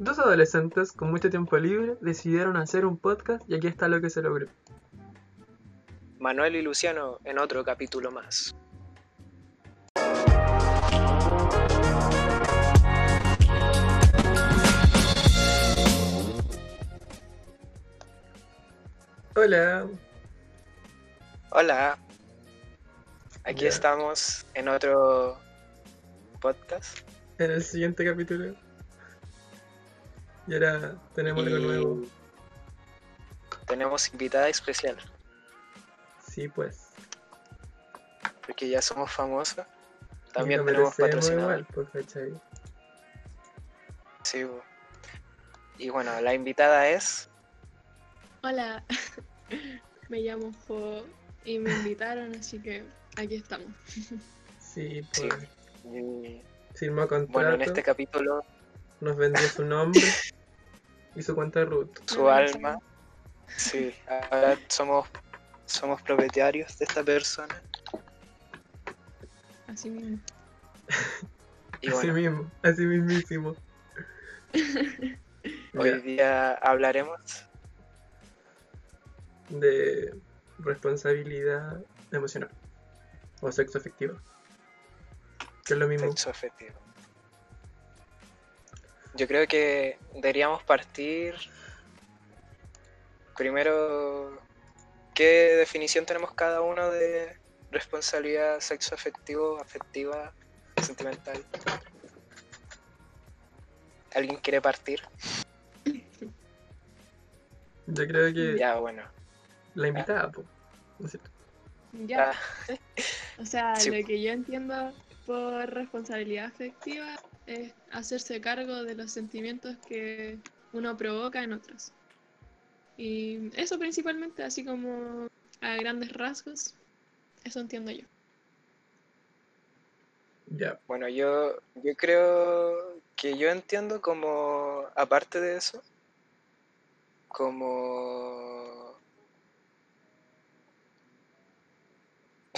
Dos adolescentes con mucho tiempo libre decidieron hacer un podcast y aquí está lo que se logró. Manuel y Luciano en otro capítulo más. Hola, Hola, aquí estamos en otro podcast. en el siguiente capítulo. Y ahora tenemos algo nuevo. Tenemos invitada especial, Sí, pues. porque ya somos famosos. También tenemos patrocinador. igual, pues. Sí, y bueno, la invitada es. Hola, me llamo Jo y me invitaron, así que aquí estamos. Sí, Sí. pues. y, Firmó contrato, bueno, en este capítulo, nos vendió su nombre y su cuenta de root. su alma. Sí, ahora somos, somos propietarios de esta persona. Así mismo. Y así mismo, así mismísimo. hoy día hablaremos de responsabilidad emocional o sexo afectivo. Que es lo mismo. sexo afectivo. Yo creo que deberíamos partir primero qué definición tenemos cada uno de responsabilidad sexo afectivo, afectiva, sentimental. ¿Alguien quiere partir? Yo creo que Ya, bueno. la invitada, po, ¿no es cierto? Ya, Ah, o sea, sí. lo que yo entiendo por responsabilidad afectiva es hacerse cargo de los sentimientos que uno provoca en otros. Y eso principalmente, así como a grandes rasgos, eso entiendo yo. Ya, Bueno, yo, yo creo que yo entiendo como, aparte de eso, como...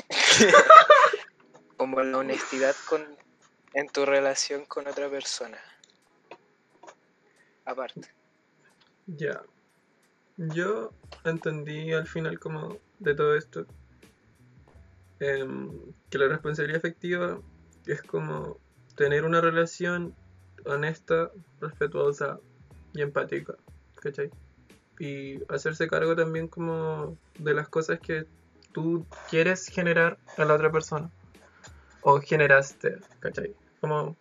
como la honestidad con, en tu relación con otra persona. Aparte. ya. Yo entendí al final como de todo esto em, que la responsabilidad afectiva es como tener una relación honesta, respetuosa y empática, ¿cachai? Y hacerse cargo también como de las cosas que tú quieres generar a la otra persona o generaste, ¿cachai? Como,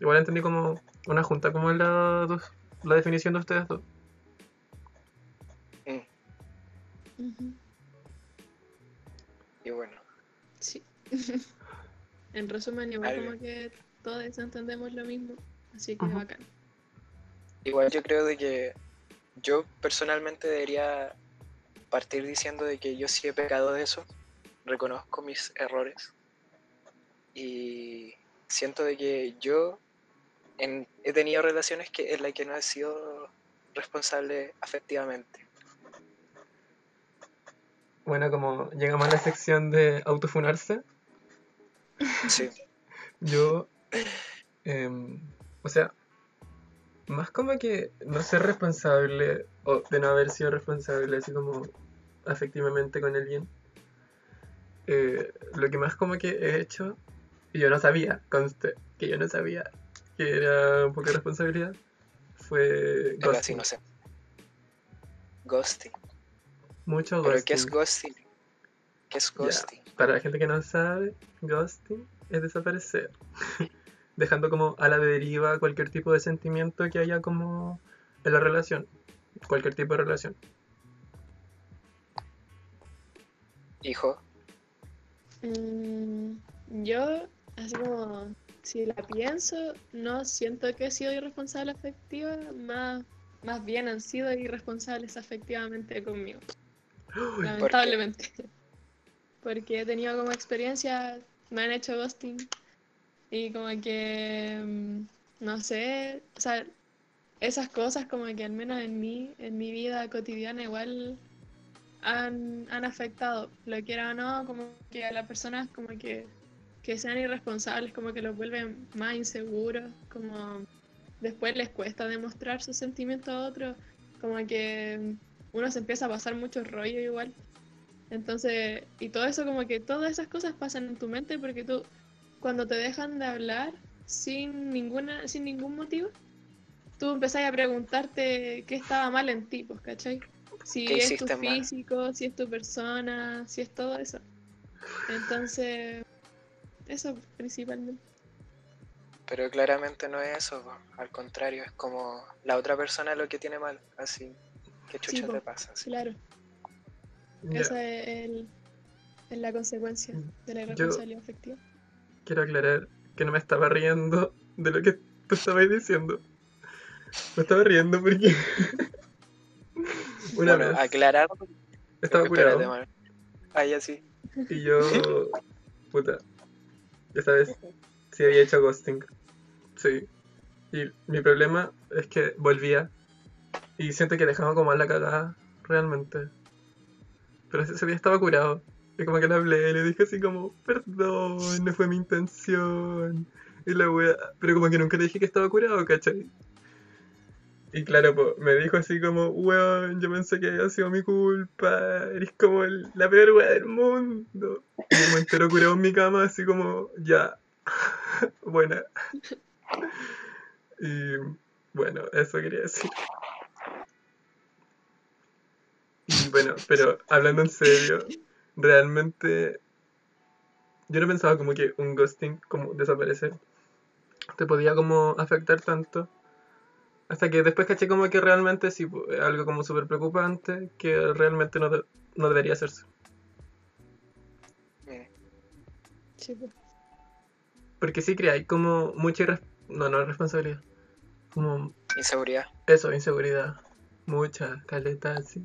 igual entendí como una junta, como es la, dos- la definición de ustedes dos. Mm, Ujú, y bueno, Sí. en resumen, igual Algo. como que todos entendemos lo mismo, así que Ujú. bacán. igual yo creo de que yo personalmente debería partir diciendo de que yo sí he pecado de eso, reconozco mis errores y siento de que yo en- he tenido relaciones que en las que no he sido responsable afectivamente. Bueno, como llegamos a la sección de autofunarse, Sí, yo, em, o sea, más como que no ser responsable o de no haber sido responsable así como afectivamente con alguien, eh, lo que más como que he hecho, y yo no sabía, conste, que yo no sabía que era un poco de responsabilidad, fue así, ghosting. no sé. Ghosting. Mucho ¿Pero qué es ghosting. ghosting? ¿Qué es Ya, ghosting? Para la gente que no sabe, ghosting es desaparecer. Dejando como a la deriva cualquier tipo de sentimiento que haya como en la relación. Cualquier tipo de relación. Hijo, Mm, yo, así como, si la pienso, no siento que he sido irresponsable afectiva, más, más bien han sido irresponsables afectivamente conmigo, Uy, lamentablemente. Porque he tenido como experiencia, me han hecho ghosting y como que, mm, no sé, o sea, esas cosas como que al menos en mí, en mi vida cotidiana igual han, han afectado, lo quiera o no, como que a las personas como que, que sean irresponsables, como que los vuelven más inseguros, como después les cuesta demostrar sus sentimientos a otros, como que uno se empieza a pasar mucho rollo igual. Entonces, y todo eso como que todas esas cosas pasan en tu mente porque tú cuando te dejan de hablar sin ninguna sin ningún motivo, tú empezás a preguntarte qué estaba mal en ti, pues, ¿cachai? Si ¿Qué es tu hiciste mal? físico, si es tu persona, si es todo eso. Entonces, eso principalmente. Pero claramente no es eso, po. al contrario, es como la otra persona lo que tiene mal, así. ¿Qué chucha po. te pasa? así? Claro, esa es, el- es la consecuencia de la Yo- responsabilidad afectiva. Quiero aclarar que no me estaba riendo de lo que tú estabas diciendo. Me estaba riendo porque una bueno, vez aclarar. estaba espérate, curado man. Ah, ya sí. y yo, puta, ya sabes, sí había hecho ghosting. Sí. Y mi problema es que volvía y siento que dejaba como mal la cagada, realmente. Pero ese día estaba curado. Y como que le hablé le dije así como, perdón, no fue mi intención. Y la wea, pero como que nunca le dije que estaba curado, ¿cachai? Y claro, po, me dijo así como, weón, yo pensé que había sido mi culpa, eres como el- la peor wea del mundo. Y me entero curado en mi cama, así como, ya, buena. Y bueno, eso quería decir. Y bueno, pero hablando en serio, realmente yo no pensaba como que un ghosting, como desaparecer, te podía como afectar tanto. Hasta que después caché como que realmente sí, algo como súper preocupante, que realmente no, de- no debería hacerse. Mm. Sí, pues. Porque sí crea, hay como mucha no, no responsabilidad. Como Inseguridad. eso, inseguridad. Mucha, caleta, sí.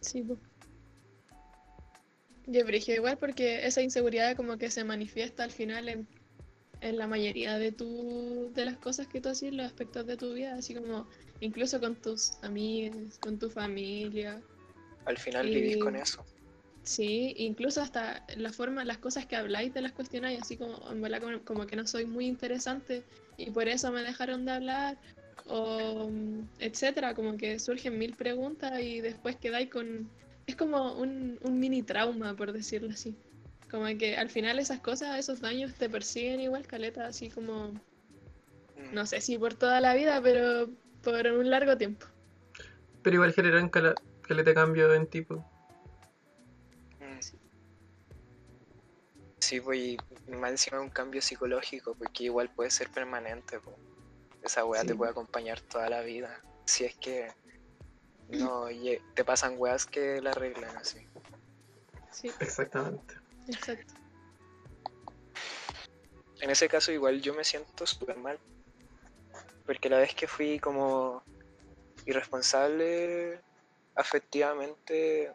Sí, po. Yo igual porque esa inseguridad como que se manifiesta al final en, en la mayoría de tu, de las cosas que tú haces, los aspectos de tu vida, así como incluso con tus amigos, con tu familia. Al final Y- vivís con eso. Sí, incluso hasta la forma, las cosas que habláis te las cuestionáis, así como, en verdad, como, como que no soy muy interesante y por eso me dejaron de hablar, o etcétera, como que surgen mil preguntas y después quedáis con. Es como un, un mini trauma, por decirlo así. Como que al final esas cosas, esos daños te persiguen igual, caleta, así como, Mm. no sé si por toda la vida, pero por un largo tiempo. Pero igual generan cala- caleta cambio en tipo. Mm. Sí, pues y más encima un cambio psicológico, porque igual puede ser permanente, po. Esa weá te puede acompañar toda la vida. Si es que no te pasan weas que la arreglan así. Sí, Exactamente. Exacto. En ese caso igual yo me siento súper mal. Porque la vez que fui como irresponsable afectivamente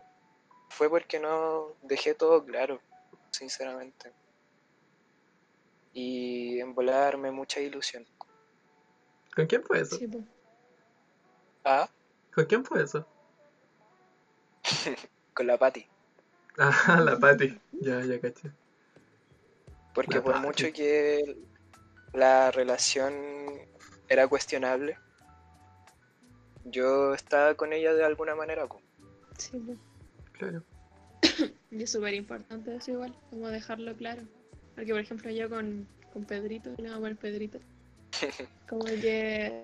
fue porque no dejé todo claro, sinceramente. Y en volarme mucha ilusión. ¿Con quién fue eso? Sí. Ah, ¿Con quién fue eso? con la Patti. Ah, la Patti. Ya, ya caché. Porque La por mucho que la relación era cuestionable, yo estaba con ella de alguna manera. Sí. Claro. Y es súper importante eso igual, como dejarlo claro. Porque por ejemplo yo con, con Pedrito, le vamos a poner Pedrito, como que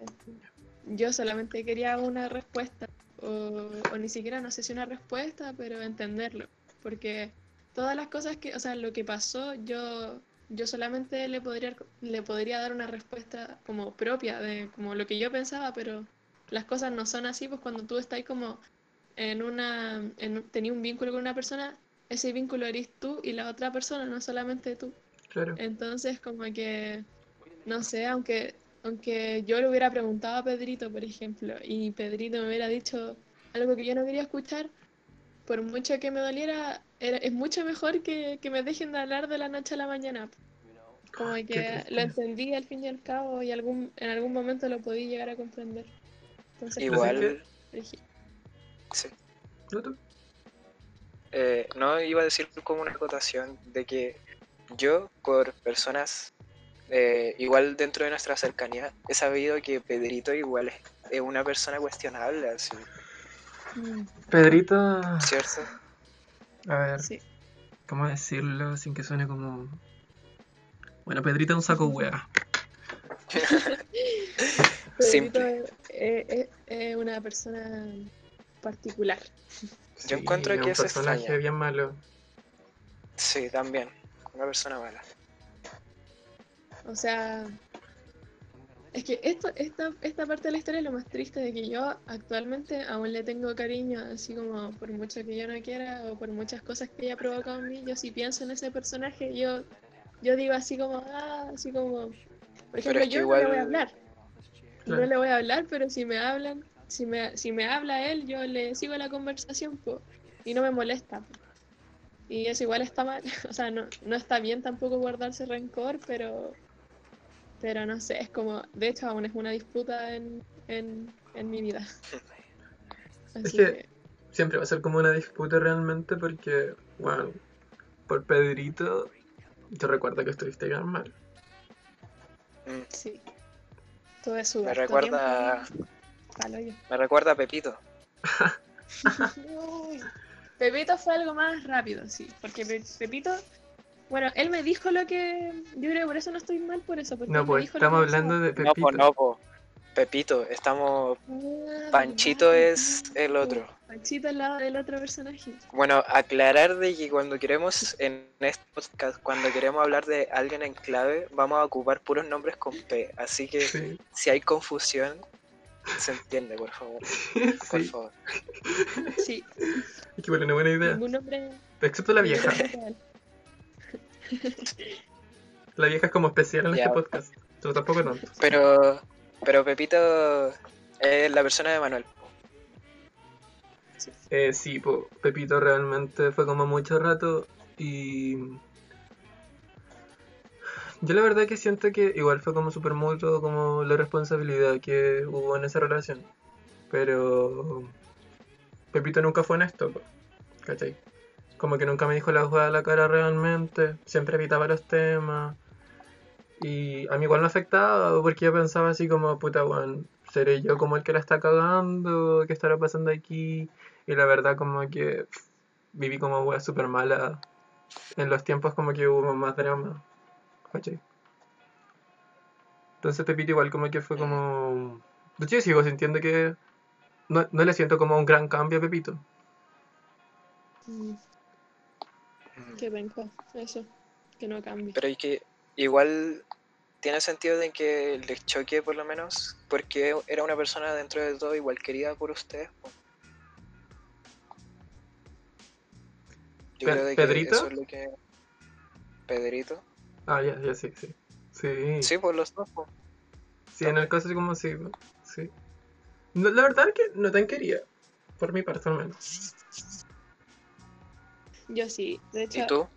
yo solamente quería una respuesta, o, o ni siquiera no sé si una respuesta, pero entenderlo. Porque todas las cosas que, o sea, lo que pasó, yo, yo solamente le podría, le podría dar una respuesta como propia de como lo que yo pensaba, pero las cosas no son así, pues cuando tú estás como en una, en, tenía un vínculo con una persona, ese vínculo eres tú y la otra persona, no solamente tú. Claro. Entonces, como que, no sé, aunque, aunque yo le hubiera preguntado a Pedrito, por ejemplo, y Pedrito me hubiera dicho algo que yo no quería escuchar, por mucho que me doliera, era- es mucho mejor que, que me dejen de hablar de la noche a la mañana. Como Qué que lo entendí al fin y al cabo y algún, en algún momento lo podí llegar a comprender. Entonces, Igual, sí dije, sí. ¿No tú? Eh, no iba a decir como una acotación de que yo por personas eh, igual dentro de nuestra cercanía, he sabido que Pedrito igual es, es una persona cuestionable, así, Pedrito, ¿cierto? a ver, Sí. ¿cómo decirlo sin que suene como... Bueno, Pedrito es un saco hueá. Simple. Pedrito es, es- es una persona particular. Yo encuentro es que un es personaje extraña. bien malo. Sí, también, una persona mala. O sea, es que esto, esta, esta parte de la historia es lo más triste de que yo actualmente aún le tengo cariño, así como por mucho que yo no quiera o por muchas cosas que haya provocado en mí, yo si pienso en ese personaje, yo, yo digo así como, ah, así como, por ejemplo, es que yo no le voy igual- a hablar, Claro. no le voy a hablar, pero si me hablan, si me, si me habla él, yo le sigo la conversación, po, y no me molesta. po. Y eso igual está mal, o sea, no, no está bien tampoco guardarse rencor, pero pero no sé, es como, de hecho aún es una disputa en, en, en mi vida. Así que- que, Siempre va a ser como una disputa realmente porque, bueno, por Pedrito, yo recuerdo que estuviste bien mal. Mm, sí. Tuve su Me recuerda, tiempo me recuerda a Pepito. Uy. Pepito fue algo más rápido, sí, porque Pe- Pepito, bueno, él me dijo lo que, yo creo que por eso no estoy mal por eso, porque No, pues dijo lo estamos hablando de No, Pepito. po, no, po. Pepito, estamos. Ah, Panchito es el otro. Panchito es la- el otro personaje. Bueno, aclarar de que cuando queremos, en este podcast, cuando queremos hablar de alguien en clave, vamos a ocupar puros nombres con P. Así que Sí, si hay confusión, se entiende, por favor. Por sí. favor. Sí, Es que bueno, una buena idea. ningún nombre. Excepto la vieja. La vieja es como especial en Ya. este podcast. Pero tampoco tanto. Pero, pero Pepito es la persona de Manuel. Eh, sí, po, Pepito realmente fue como mucho rato y... Yo la verdad que siento que igual fue como súper mutuo como la responsabilidad que hubo en esa relación. Pero... Pepito nunca fue honesto, po, ¿cachai? Como que nunca me dijo la jugada a la cara realmente, siempre evitaba los temas. Y a mí igual me afectaba porque yo pensaba así como, puta, weón, seré yo como el que la está cagando, ¿qué estará pasando aquí? Y la verdad como que viví como wea súper mala en los tiempos como que hubo más drama. Entonces Pepito igual como que fue como... De hecho yo sigo sintiendo que... No, no le siento como un gran cambio a Pepito. Mm. Qué penca, eso, que no cambie. Pero y que igual tiene sentido de que les choque por lo menos, porque era una persona dentro de todo igual querida por ustedes. po. Yo Pe- creo de que ¿Pedrito? eso es lo que... Pedrito. Ah, ya, ya, sí, sí. Sí, Sí, por los dos. po. sí en el caso así como sí. sí. No, la verdad es que no tan quería. Por mi parte al menos. Yo sí, de hecho, ¿Y tú?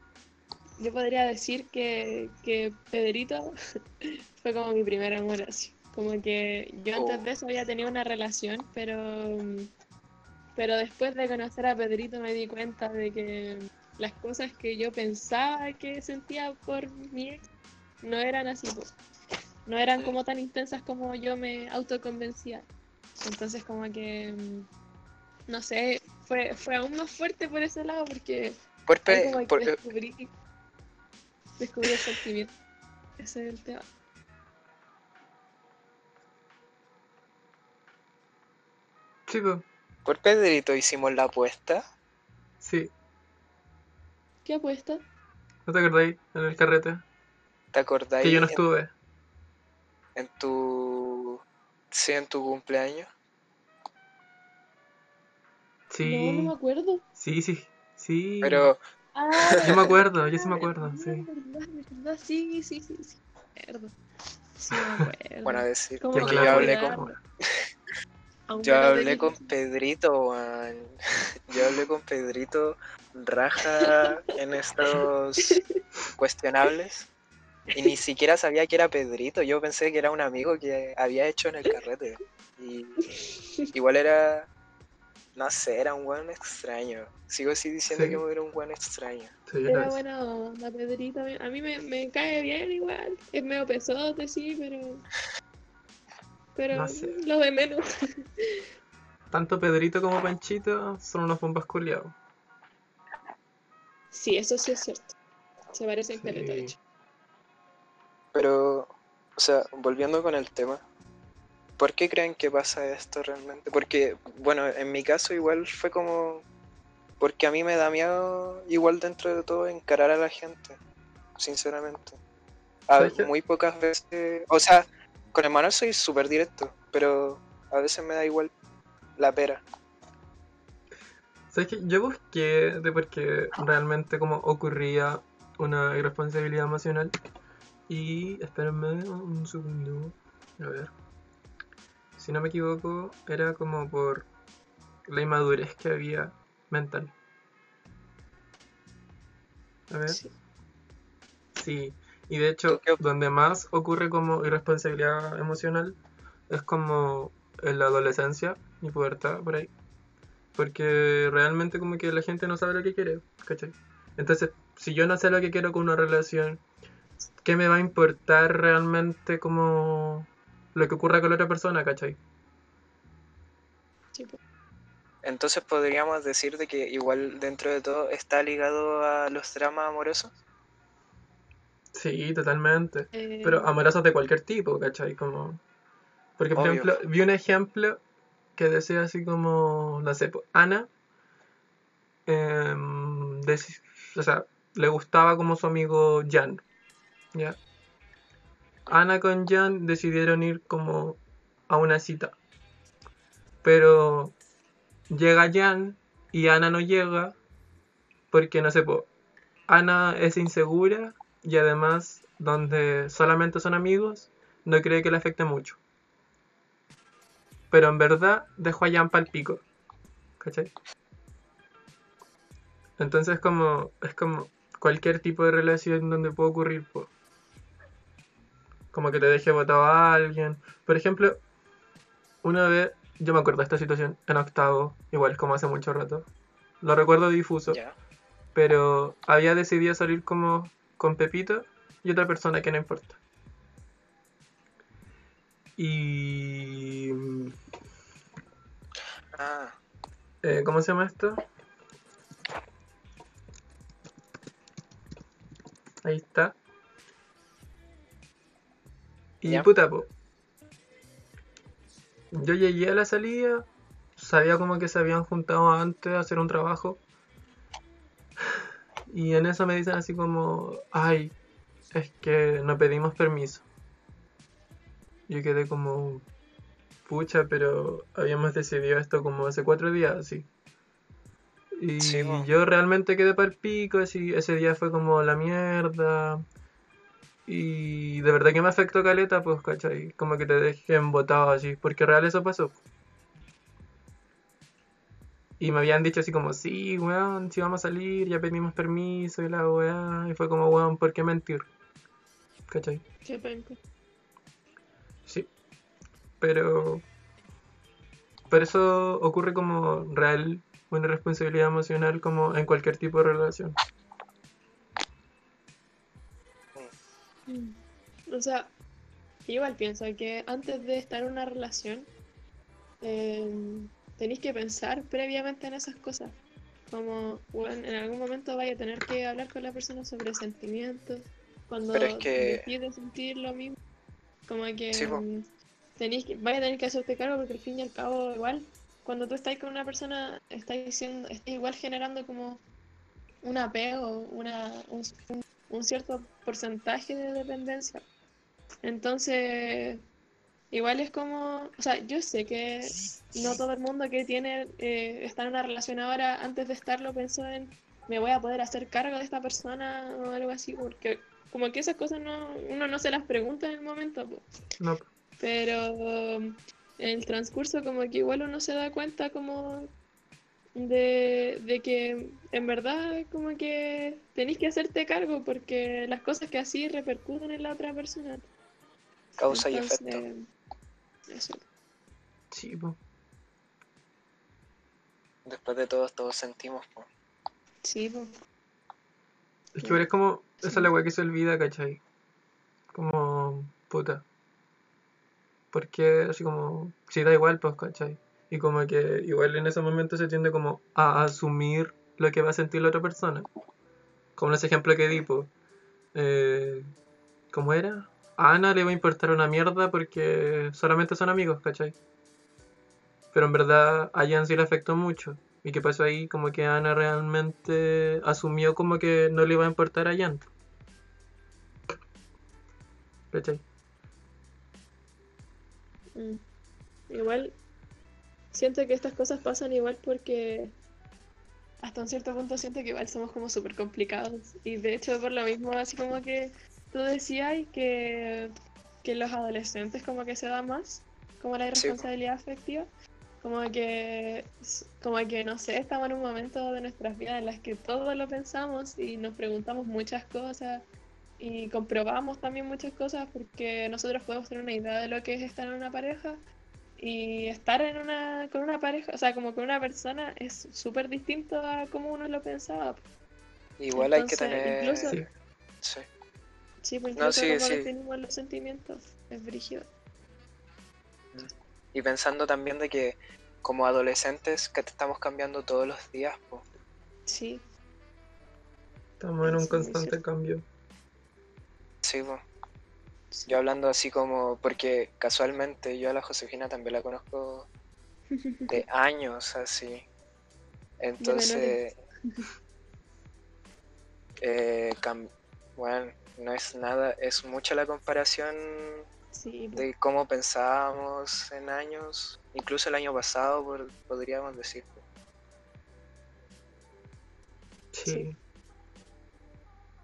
yo podría decir que, que Pedrito fue como mi primer amor así. Como que yo antes Oh. de eso había tenido una relación, pero, pero después de conocer a Pedrito me di cuenta de que las cosas que yo pensaba que sentía por mi ex no eran así, no eran como tan intensas como yo me autoconvencía. Entonces como que, no sé, fue, fue aún más fuerte por ese lado porque como por- eh, descubrí, descubrí el sentimiento. Ese es el tema. Sí, pues, por Pedrito hicimos la apuesta. sí. ¿Qué apuesta? ¿No te acordáis en el carrete? ¿Te acordáis? Que yo no en- estuve. En, tu... Sí, en tu cumpleaños. Sí. No, no me acuerdo. Sí, sí. Sí. Pero Ah, Yo me acuerdo, yo sí me verdad, acuerdo, sí. verdad, verdad, sí, sí, sí, sí. me acuerdo. Sí, me acuerdo. bueno, decir ¿Cómo Qué que yo hablé con Yo hablé con Pedrito, weón. Yo hablé con Pedrito raja en estos cuestionables. Y ni siquiera sabía que era Pedrito. Yo pensé que era un amigo que había hecho en el carrete. Y igual era No sé, era un buen extraño. Sigo así diciendo Sí. que era un buen extraño. Sí, Era buena onda, Pedrito. A mí me, me cae bien igual. Es medio pesote, sí, pero. Pero No sé. lo de menos. Tanto Pedrito como Panchito son unos bombas culiados. Sí, eso sí es cierto. Se parecen Sí. caleta, de hecho. Pero, o sea, volviendo con el tema, ¿por qué creen que pasa esto realmente? Porque, bueno, en mi caso igual fue como... Porque a mí me da miedo, igual dentro de todo, encarar a la gente, sinceramente. A- muy pocas veces... O sea, con el Manuel soy súper directo, pero a veces me da igual la pera. ¿Sabes qué? Yo busqué de por qué realmente como ocurría una irresponsabilidad emocional. Y espérenme un segundo. A ver. Si no me equivoco, era como por la inmadurez que había mental. A ver. Sí. Sí, y de hecho, ¿Tú qué op- donde más ocurre como irresponsabilidad emocional es como en la adolescencia y pubertad, por ahí. Porque realmente como que la gente no sabe lo que quiere, ¿cachai? Entonces, si yo no sé lo que quiero con una relación, ¿qué me va a importar realmente como lo que ocurra con la otra persona, ¿cachai? Entonces podríamos decir de que igual dentro de todo está ligado a los dramas amorosos. Sí, totalmente. Eh, Pero amorosos de cualquier tipo, ¿cachai? Como... Porque, por Obvio. ejemplo, vi un ejemplo que decía así como, no sé, Ana, em, o sea, le gustaba como su amigo Jan, ¿ya? Ana con Jan decidieron ir como a una cita, pero llega Jan y Ana no llega porque, no sé, po, Ana es insegura y además donde solamente son amigos, no cree que le afecte mucho. Pero en verdad dejó a Jan pa'l pico. ¿Cachai? Entonces como, es como cualquier tipo de relación donde puede ocurrir. Como que te deje botado a alguien. Por ejemplo, una vez, yo me acuerdo de esta situación en octavo, igual es como hace mucho rato. Lo recuerdo difuso pero había decidido salir como con Pepito y otra persona que no importa. Y... Ah, eh, ¿Cómo se llama esto? Ahí está. Y Ya. puta, po. Yo llegué a la salida, sabía como que se habían juntado antes a hacer un trabajo. Y en eso me dicen así como, ay, es que no pedimos permiso. Yo quedé como, pucha, pero habíamos decidido esto como hace cuatro días, así. Y Sí, yo realmente quedé para el pico, así, ese día fue como la mierda. Y de verdad que me afectó caleta, pues, ¿cachai? Como que te dejen botado así, porque real eso pasó. Y me habían dicho así como, sí, weón, si vamos a salir, ya pedimos permiso y la weá. Y fue como, weón, ¿por qué mentir? ¿Cachai? qué penca. Sí. Pero... Pero eso ocurre como real, una responsabilidad emocional como en cualquier tipo de relación. O sea, igual pienso que antes de estar en una relación, em, tenéis que pensar previamente en esas cosas. Como, bueno, en algún momento vaya a tener que hablar con la persona sobre sentimientos. Cuando Pero es que- decides sentir lo mismo. Como que Sí, mm, tenéis que, vaya a tener que hacerte cargo porque al fin y al cabo igual, cuando tú estás con una persona, estás diciendo, estás igual generando como un apego, una, un, un- un cierto porcentaje de dependencia. Entonces, igual es como, o sea, yo sé que no todo el mundo que tiene, eh, está en una relación ahora, antes de estarlo pensó en, me voy a poder hacer cargo de esta persona o algo así, porque como que esas cosas no, uno no se las pregunta en el momento, po. No, pero en el transcurso como que igual uno se da cuenta como de, de que en verdad como que tenéis que hacerte cargo porque las cosas que así repercuten en la otra persona. causa y efecto. Eso. sí, po. después de todo, todos sentimos, po. Sí, pues. Es que es como, esa es la weá que se olvida, ¿cachai? Como, puta. Porque así como, si da igual, pues, ¿cachai? Y como que igual en ese momento se tiende como a asumir lo que va a sentir la otra persona. Como en ese ejemplo que di. Eh, ¿Cómo era? A Ana le va a importar una mierda porque solamente son amigos, ¿cachai? Pero en verdad a Jan sí le afectó mucho. ¿Y qué pasó ahí? Como que Ana realmente asumió como que no le iba a importar a Jan. ¿Cachai? Mm. Igual, siento que estas cosas pasan igual porque hasta un cierto punto siento que igual somos como súper complicados. Y de hecho, por lo mismo, así como que tú decías que, que los adolescentes como que se da más, como la Sí, irresponsabilidad afectiva. Como que, como que, no sé, estamos en un momento de nuestras vidas en las que todo lo pensamos y nos preguntamos muchas cosas y comprobamos también muchas cosas porque nosotros podemos tener una idea de lo que es estar en una pareja y estar en una, con una pareja, o sea, como con una persona es súper distinto a como uno lo pensaba. Igual hay que tener... incluso- Sí. Sí. Sí, pues No, sí, sí. definimos los sentimientos, es brígido. Y pensando también de que como adolescentes que te estamos cambiando todos los días, po. Sí, Estamos en un Sí, constante cambio. Sí, po. Yo hablando así como, porque casualmente yo a la Josefina también la conozco de años así. Entonces, eh, cam- bueno, no es nada, es mucha la comparación Sí, pues, de cómo pensábamos en años, incluso el año pasado por- podríamos decir. Sí. Sí.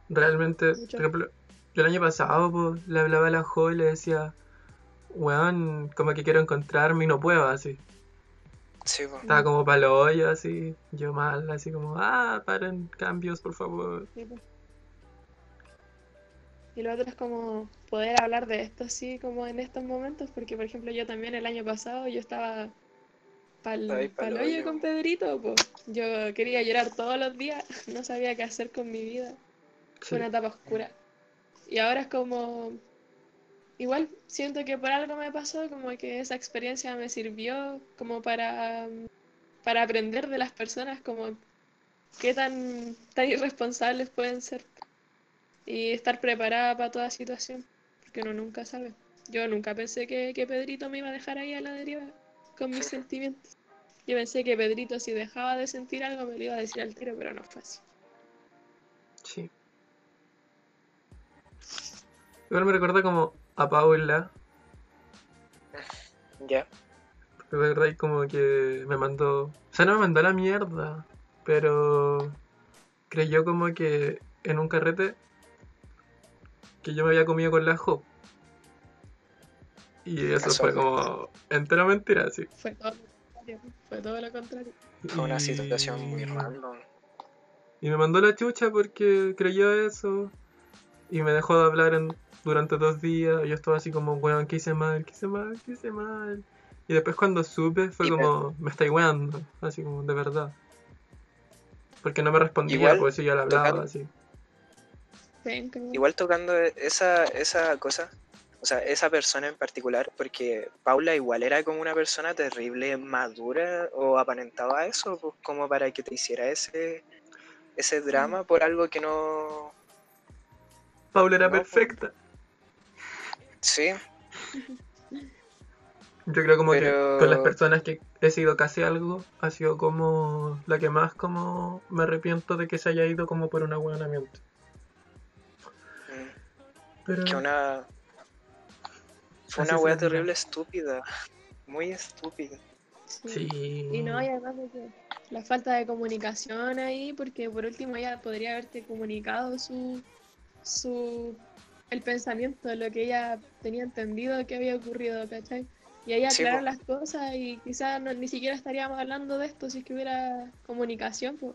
Realmente, Mucho. por ejemplo, yo el año pasado pues, le hablaba a la Jo y le decía, weón, como que quiero encontrarme y no puedo, así. Sí, po. Estaba como para lo hoyo, así. Yo mal, así como, ah, paren cambios, por favor. sí, pues. Y lo otro es como poder hablar de esto así como en estos momentos, porque por ejemplo yo también el año pasado yo estaba pa'l, Ay, pa'l hoyo con Pedrito, pues. Yo quería llorar todos los días, no sabía qué hacer con mi vida. Sí. Fue una etapa oscura. Y ahora es como. Igual siento que por algo me pasó, como que esa experiencia me sirvió como para, para aprender de las personas, como qué tan, tan irresponsables pueden ser. Y estar preparada para toda situación, porque uno nunca sabe. Yo nunca pensé que, que Pedrito me iba a dejar ahí a la deriva con mis sentimientos. Yo pensé que Pedrito si dejaba de sentir algo me lo iba a decir al tiro, pero no fue así. Sí. Igual me recuerda como a Paula. Ya. De verdad, y como que me mandó. O sea, no me mandó a la mierda. Pero creyó como que en un carrete que yo me había comido con la Jo. Y eso fue como entera mentira, sí. Fue todo lo contrario. Fue todo lo contrario. Fue una situación muy random. Y me mandó la chucha porque creyó eso. Y me dejó de hablar en- durante dos días. Yo estaba así como, weón, ¿qué hice mal? ¿Qué hice mal? ¿Qué hice mal? Y después cuando supe fue Y como, me estáis weando. Así como, de verdad. Porque no me respondía, Igual, por eso yo le hablaba tocando- así. Igual tocando esa, esa cosa, o sea, esa persona en particular, porque Paula igual era como una persona terrible, madura, o aparentaba eso, pues, como para que te hiciera ese, ese drama por algo que no... Paula era No, po. perfecta. Sí, Yo creo como Pero- que con las personas que he sido casi algo, ha sido como la que más como me arrepiento de que se haya ido como por un aguanamiento. mm, Pero que una... Fue Así una vida. terrible estúpida, muy estúpida. sí. sí. Y no, y además de que la falta de comunicación ahí, porque por último ella podría haberte comunicado su, su el pensamiento, lo que ella tenía entendido que había ocurrido, ¿cachai? Y ahí Sí, aclarar las cosas y quizás no- ni siquiera estaríamos hablando de esto si es que hubiera comunicación, po.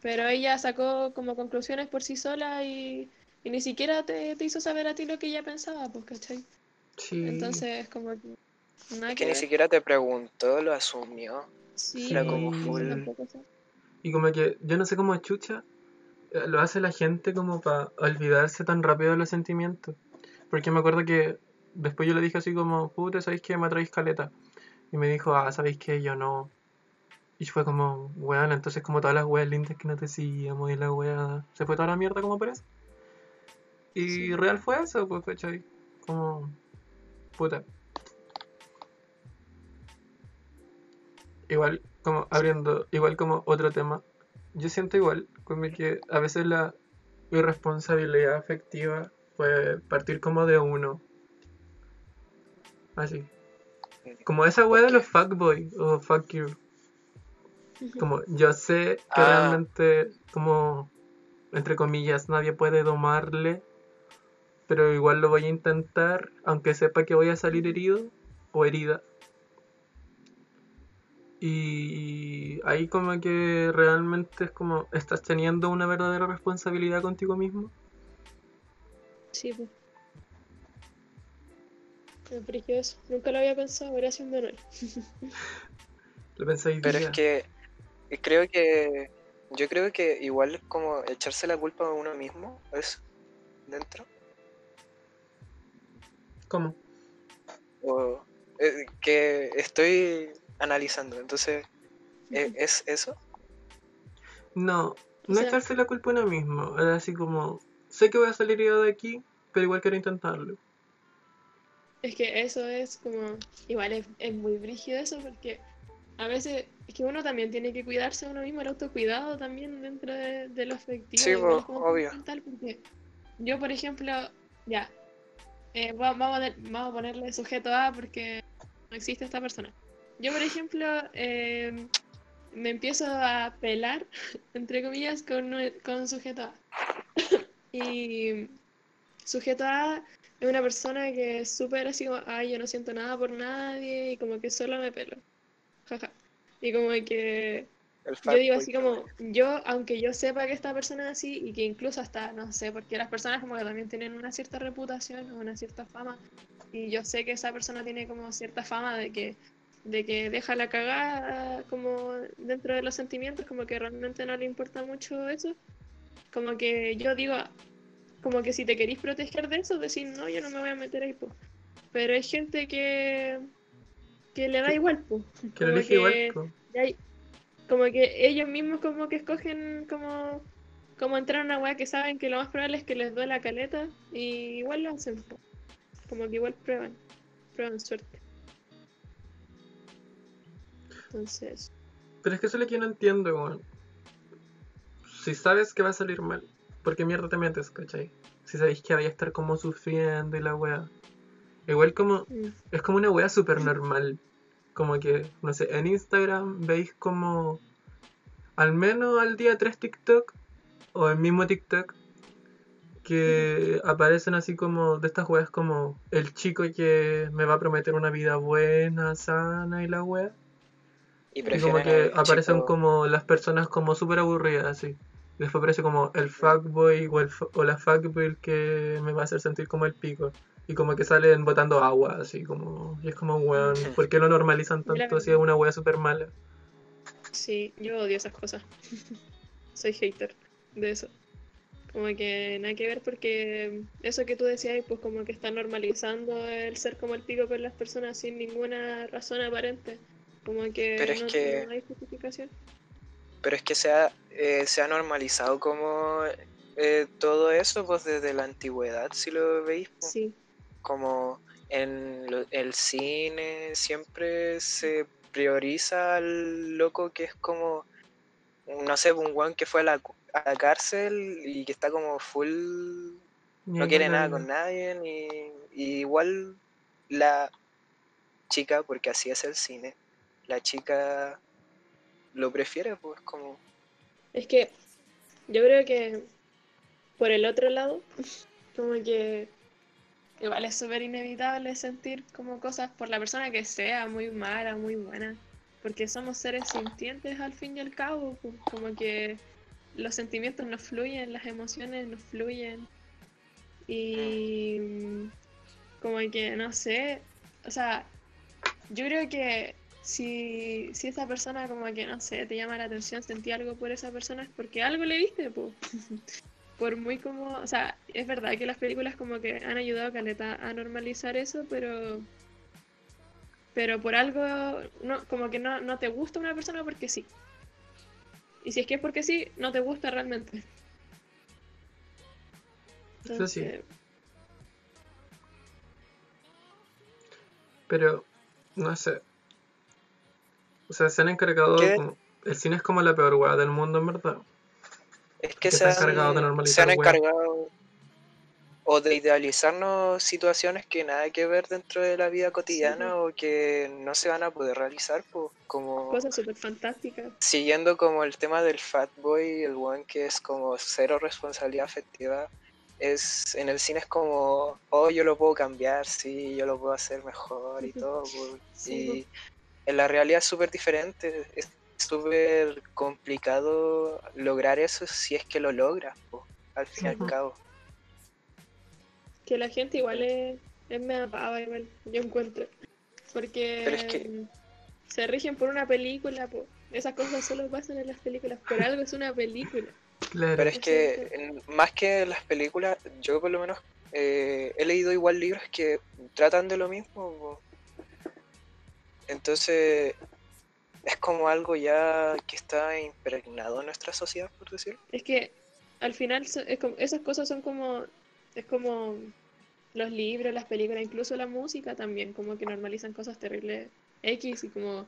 Pero ella sacó como conclusiones por sí sola y, y ni siquiera te, te hizo saber a ti lo que ella pensaba, pues, ¿cachai? Sí. Entonces, como que nada Es que que ni ver. siquiera te preguntó, lo asumió. Sí, Era como full-. Y como que yo no sé cómo chucha lo hace la gente como para olvidarse tan rápido de los sentimientos. Porque me acuerdo que después yo le dije así como, puta, ¿sabéis que me atraéis caleta? Y me dijo, ah, ¿sabéis que yo no? Y fue como, weón, entonces como todas las weas lindas que nos decíamos y la wea se fue toda la mierda como por eso. Y Sí. real fue eso, pues, ¿cachai? Como, puta. Igual, como abriendo, igual como otro tema, yo siento igual, como que a veces la irresponsabilidad afectiva puede partir como de uno. Así. Como esa wea de los fuckboy o fuck you. Como yo sé que Ah. realmente, como, entre comillas, nadie puede domarle, pero igual lo voy a intentar, aunque sepa que voy a salir herido o herida. Y ahí como que realmente es como, ¿estás teniendo una verdadera responsabilidad contigo mismo? Sí, pues. Me eso. Nunca lo había pensado, un honor. ¿Lo pensáis Pero día? es que creo que yo creo que igual es como echarse la culpa a uno mismo es dentro ¿Cómo? o eh, que estoy analizando entonces eh, es eso No, O no sea- echarse la culpa a uno mismo. Es así como, sé que voy a salir herido de aquí, pero igual quiero intentarlo. Es que eso es como, igual es, es muy brígido eso porque a veces es que uno también tiene que cuidarse a uno mismo, el autocuidado también dentro de, de lo afectivo. Sí, obvio. porque yo, por ejemplo, ya, eh, va- vamos, a, vamos a ponerle sujeto A porque no existe esta persona. Yo, por ejemplo, eh, me empiezo a pelar, entre comillas, con, con sujeto A. y sujeto A es una persona que es súper así como, ay, yo no siento nada por nadie y como que solo me pelo. Jaja. Y como que yo digo así como, yo, aunque yo sepa que esta persona es así y que incluso hasta, no sé, porque las personas como que también tienen una cierta reputación o una cierta fama y yo sé que esa persona tiene como cierta fama de que de que deja la cagada como dentro de los sentimientos, como que realmente no le importa mucho eso. Como que yo digo, como que si te querís proteger de eso, decir, no, yo no me voy a meter ahí, po. Pero hay gente que, que le da igual, po. Que Como elige igual. que- po. y hay- como que ellos mismos como que escogen como, como entrar a una weá que saben que lo más probable es que les duele la caleta y igual lo hacen. po. Como que igual prueban, prueban suerte. Entonces, Pero es que eso es lo que yo no entiendo, weón. Si sabes que va a salir mal, ¿por qué mierda te metes, cachai? Si sabéis que vais a estar como sufriendo y la wea. Igual como, mm, es como una wea súper normal. Como que, no sé, en Instagram veis como al menos al día tres TikTok o el mismo TikTok que aparecen así como de estas weas como el chico que me va a prometer una vida buena, sana y la wea. Y Y como que aparecen chico- como las personas como súper aburridas, así. Después aparece como el fuckboy o, el, o la fuckboy que me va a hacer sentir como el pico. Y como que salen botando agua, así como... Y es como, weón, ¿por qué lo normalizan tanto si es una wea súper mala? sí, yo odio esas cosas. Soy hater de eso. Como que nada que ver porque eso que tú decías, pues como que está normalizando el ser como el pico con las personas sin ninguna razón aparente. Como que, Pero es no, que- no hay justificación. pero es que se ha, eh, se ha normalizado como eh, todo eso pues desde la antigüedad si lo veis. Sí, como en lo- el cine siempre se prioriza al loco que es como, no sé, un weón que fue a la, a la cárcel y que está como full, no quiere nada con nadie, ni, y igual la chica, porque así es el cine, la chica lo prefiere, pues como, es que yo creo que por el otro lado, como que igual es súper inevitable sentir como cosas por la persona que sea, muy mala, muy buena, porque somos seres sintientes al fin y al cabo, pues, como que los sentimientos nos fluyen, las emociones nos fluyen y mm, como que no sé, o sea, yo creo que si, si esa persona como que, no sé, te llama la atención, sentí algo por esa persona, es porque algo le viste, pues. Por muy como, o sea, es verdad que las películas como que han ayudado a Caleta a normalizar eso, pero pero por algo, no, como que no, no te gusta una persona porque sí. Y si es que es porque sí, no te gusta realmente. Eso sí. Entonces, Pero, no sé. O sea, se han encargado El cine es como la peor weá del mundo, en verdad. Es que Que se se han han, encargado de se normalizar han weas. encargado o de idealizarnos situaciones que nada que ver dentro de la vida cotidiana o que no se van a poder realizar, pues, como cosas súper fantásticas. siguiendo como el tema del fat boy, el one que es como cero responsabilidad afectiva, es en el cine es como, oh, yo lo puedo cambiar, sí, yo lo puedo hacer mejor y todo, po. Sí, y en la realidad es súper diferente, es súper complicado lograr eso si es que lo logras, po, al fin y al cabo. Que la gente igual es, es media pava, igual, yo encuentro. Porque Pero es que- se rigen por una película, po. esas cosas solo pasan en las películas, por algo es una película. Claro. Pero es que en- más que las películas, yo por lo menos eh, he leído igual libros que tratan de lo mismo. po. Entonces es como algo ya que está impregnado en nuestra sociedad, por decirlo. Es que al final so- es como- esas cosas son como, es como los libros, las películas, incluso la música también, como que normalizan cosas terribles X y como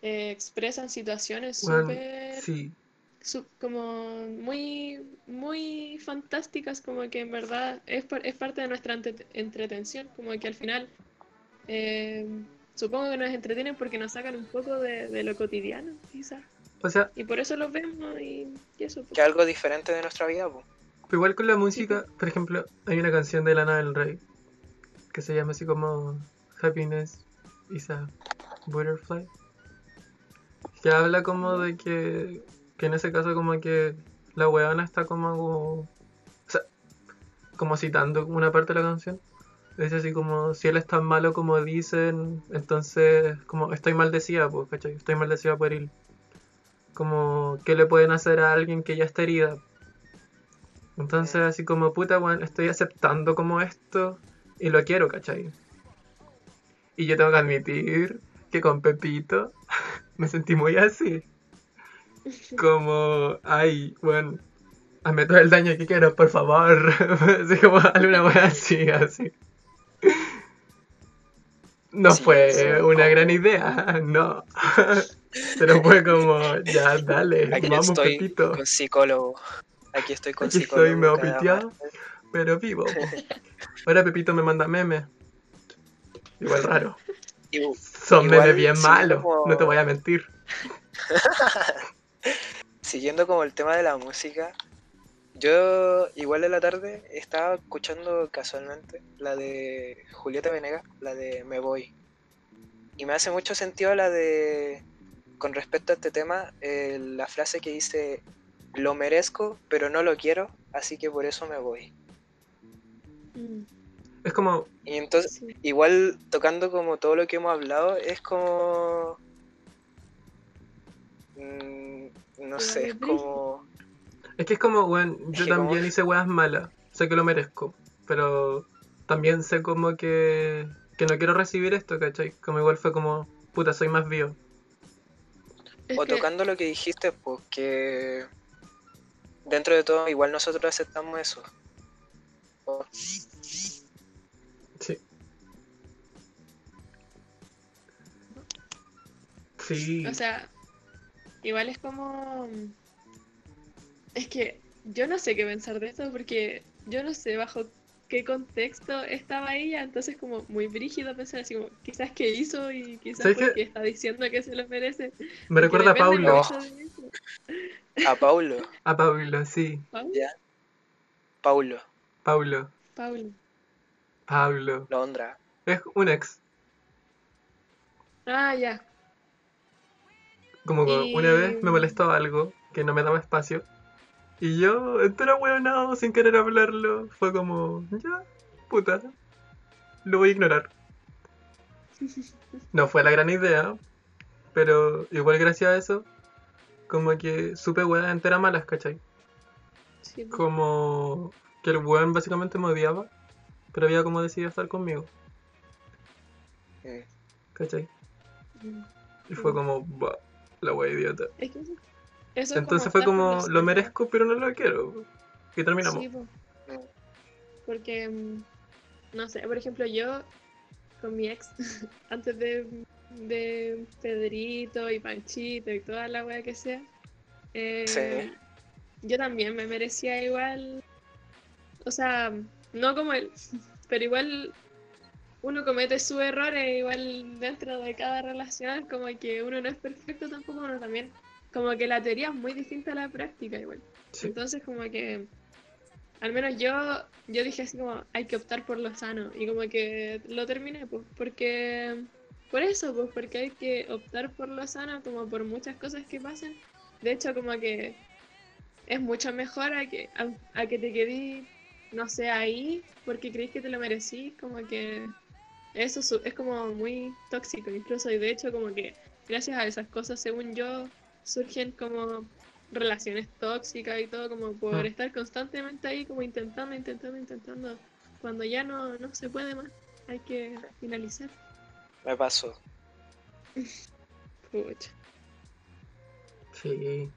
eh, expresan situaciones Weón, súper sí. su- como muy muy fantásticas como que en verdad es, par- es parte de nuestra entre- entretención como que al final eh, supongo que nos entretienen porque nos sacan un poco de, de lo cotidiano quizás O sea, y por eso los vemos y, y eso pues. Que algo diferente de nuestra vida. pero igual con la música, por ejemplo, hay una canción de Lana del Rey que se llama así como Happiness is a Butterfly. Que habla como de que, que en ese caso como que la weona está como, o sea, como citando una parte de la canción. Dice así como, si él es tan malo como dicen, entonces como estoy maldecida, pues, ¿cachai? Estoy maldecida por él. Como, ¿qué le pueden hacer a alguien que ya está herida? Entonces así como, puta, weón, estoy aceptando como esto y lo quiero, ¿cachai? Y yo tengo que admitir que con Pepito me sentí muy así. Como, ay, bueno, hazme todo el daño que quiero, por favor. así como alguna wea así, así. No Sí, fue sí, una como- gran idea, no. Pero fue como, ya, dale, Aquí vamos, estoy Pepito. con psicólogo. Aquí estoy con Aquí psicólogo. estoy medio piteado. Pero vivo. Ahora Pepito me manda memes. Igual raro. Son memes bien sí, malos, como- no te voy a mentir. siguiendo como el tema de la música, yo igual de la tarde estaba escuchando casualmente la de Julieta Venegas, la de Me Voy. Y me hace mucho sentido la de, con respecto a este tema, eh, la frase que dice, lo merezco, pero no lo quiero, así que por eso me voy. Mm, Es como, Y entonces, sí. igual tocando como todo lo que hemos hablado, es como... mm, no sé, es como... es que es como, bueno, yo como- también hice weas malas. Sé que lo merezco. Pero también sé como que, que no quiero recibir esto, ¿cachai? Como igual fue como, puta, soy más vivo. Es O que- tocando lo que dijiste, pues que dentro de todo igual nosotros aceptamos eso. Sí. Sí. O sea, igual es como. Es que yo no sé qué pensar de esto porque yo no sé bajo qué contexto estaba ella, entonces como muy brígido pensar así como quizás qué hizo y quizás porque está diciendo que se lo merece. me recuerda a Paulo. A Paulo, A Paulo, sí. ¿Pau? ya. Paulo, Paulo. Paulo. Pablo. Londra. Es un ex. Ah, ya. Como que Y- una vez me molestó algo que no me daba espacio. Y yo, entero hueonado, sin querer hablarlo, fue como, ya, puta, lo voy a ignorar. No fue la gran idea, Pero igual gracias a eso, como que supe weas enteras malas, ¿cachai? Sí. Como que el weón básicamente me odiaba, pero había como decidido estar conmigo, Mm. ¿cachai? Mm. Y fue como, "Bah, la wea idiota. Eso, Entonces fue como, lo merezco, pero no lo quiero. Y terminamos. Sí. Porque, mm, no sé, por ejemplo, yo con mi ex, antes de, de Pedrito y Panchito y toda la wea que sea, eh, Sí. yo también me merecía igual, o sea, no como él, pero igual uno comete sus errores igual dentro de cada relación, como que uno no es perfecto tampoco, uno también, como que la teoría es muy distinta a la práctica igual. Sí. Entonces como que al menos yo yo dije así como hay que optar por lo sano y como que lo terminé pues porque por eso pues porque hay que optar por lo sano como por muchas cosas que pasen. De hecho como que es mucho mejor a que a, a que te quedís no sé ahí porque creís que te lo merecís, como que eso es como muy tóxico incluso y de hecho como que gracias a esas cosas según yo surgen como relaciones tóxicas y todo como por Mm. estar constantemente ahí como intentando, intentando, intentando. Cuando ya no, no se puede más, hay que finalizar. Me pasó. Pucha. Sí.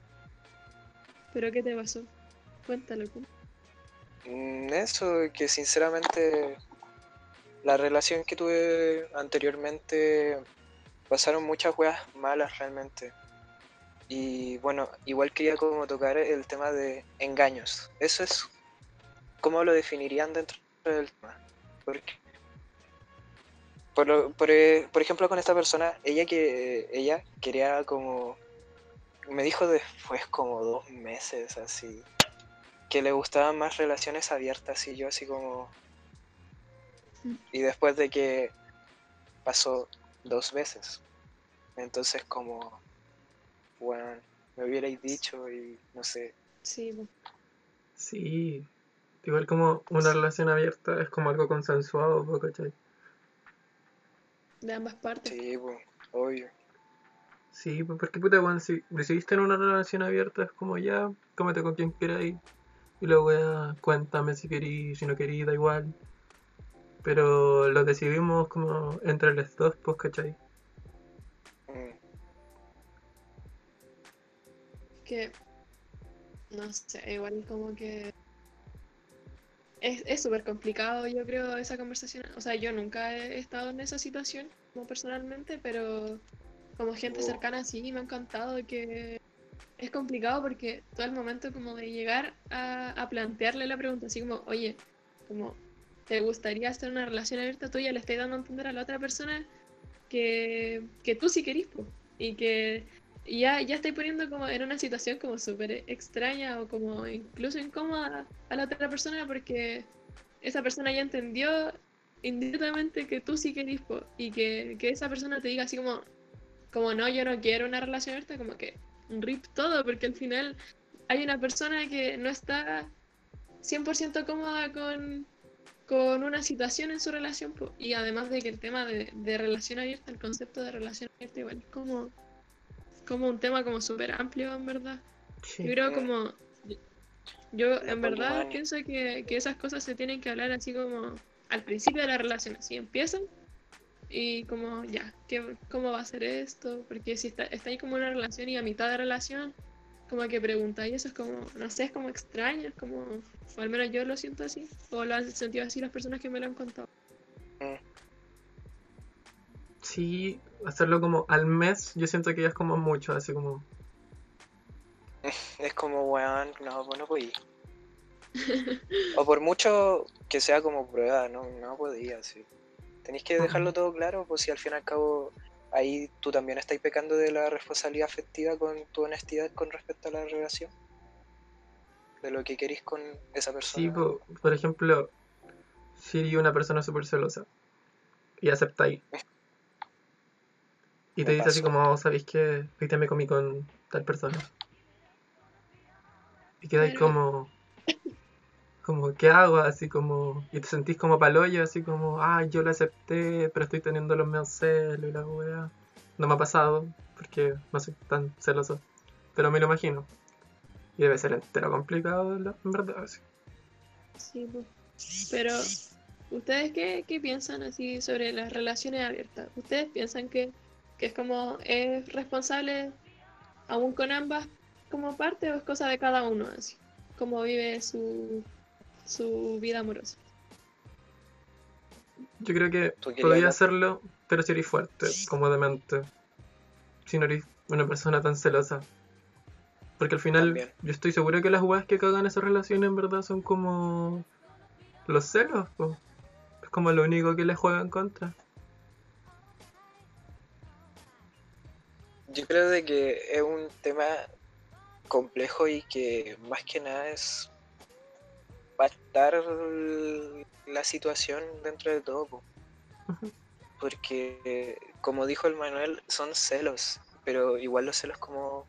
¿Pero qué te pasó? Cuéntalo. Mm, Eso, que sinceramente la relación que tuve anteriormente pasaron muchas weas malas realmente. Y bueno, igual quería como tocar el tema de engaños. Eso es, ¿cómo lo definirían dentro del tema? Porque, por, por, eh, por ejemplo, con esta persona, ella que ella quería como, me dijo después como dos meses así, que le gustaban más relaciones abiertas y yo así como... Y después de que pasó dos veces. Entonces como, bueno, me hubierais dicho y no sé. Sí. Sí. Igual como una relación abierta es como algo consensuado, ¿cachai? de ambas partes. Sí, pues, obvio. Sí, pues porque puta, weón, si decidiste tener una relación abierta, es como ya, cómete con quien queráis. Y luego ya, cuéntame si querís, si no querís, da igual. Pero lo decidimos como entre los dos, pues, ¿cachai? Que no sé, igual como que es súper complicado, yo creo, esa conversación. O sea, yo nunca he estado en esa situación, como personalmente, pero como gente Oh. cercana sí, me ha encantado que es complicado porque todo el momento como de llegar a, a plantearle la pregunta, así como, oye, como, ¿te gustaría hacer una relación abierta? Tú ya le estás dando a entender a la otra persona que, que tú sí querís, po, y que y ya, ya estoy poniendo como en una situación como súper extraña o como incluso incómoda a la otra persona porque esa persona ya entendió indirectamente que tú sí querís y que, que esa persona te diga así como, como no, yo no quiero una relación abierta, como que rip todo porque al final hay una persona que no está 100% cómoda con, con una situación en su relación y además de que el tema de, de relación abierta, el concepto de relación abierta igual es como como un tema como súper amplio en verdad. Sí. Yo creo como yo en verdad pienso que, que esas cosas se tienen que hablar así como al principio de la relación, así empiezan y como ya, ¿qué, ¿cómo va a ser esto? Porque si está, está ahí como una relación y a mitad de relación, como que pregunta y eso es como, no sé, es como extraño, es como, o al menos yo lo siento así, o lo han sentido así las personas que me lo han contado. Sí, hacerlo como al mes, yo siento que ya es como mucho, así como. Es como, weón, no, pues no podía. O por mucho que sea como prueba, no, no podía, sí. Tenéis que dejarlo todo claro, pues si al fin y al cabo ahí tú también estás pecando de la responsabilidad afectiva con tu honestidad con respecto a la relación. De lo que querís con esa persona. Sí, po, por ejemplo, si una persona súper celosa y aceptáis. Y te dice así como, "Oh, ¿sabéis que ahorita me comí con tal persona? Y quedáis Pero- como, como, ¿qué hago? Así como, y te sentís como paloyo, así como, ay, yo lo acepté, pero estoy teniendo los meos celos y la wea. No me ha pasado, porque que no soy tan celoso. Pero me lo imagino. Y debe ser entero complicado, en verdad. sí. Sí, pues. Pero, ¿ustedes qué, qué piensan así sobre las relaciones abiertas? ¿Ustedes piensan que, que es como es responsable aún con ambas como parte o es cosa de cada uno así? ¿Cómo vive su, su vida amorosa? Yo creo que ¿Tú querías podría hacerlo, pero si eres fuerte, como demente. Si no eres una persona tan celosa. Porque al final, También. yo estoy seguro que las weas que cagan esas relaciones en verdad son como los celos, po. Es como lo único que les juega en contra. Yo creo de que es un tema complejo y que más que nada es pactar la situación dentro de todo. po. Porque, como dijo el Manuel, son celos, pero igual los celos como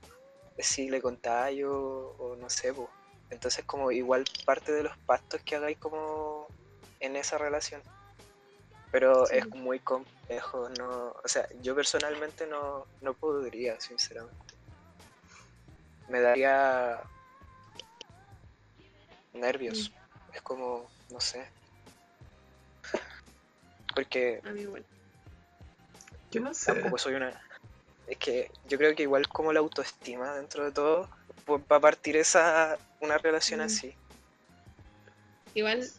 si le contáis o, o no sé. po. Entonces como igual parte de los pactos que hagáis como en esa relación. Pero Sí. es muy complejo, no, o sea, yo personalmente no, no podría, sinceramente. Me daría nervios. Es como, no sé. Porque A mí igual. Yo no sé. tampoco soy una... Es que yo creo que igual como la autoestima dentro de todo, pues va a partir esa una relación Mm. así. Igual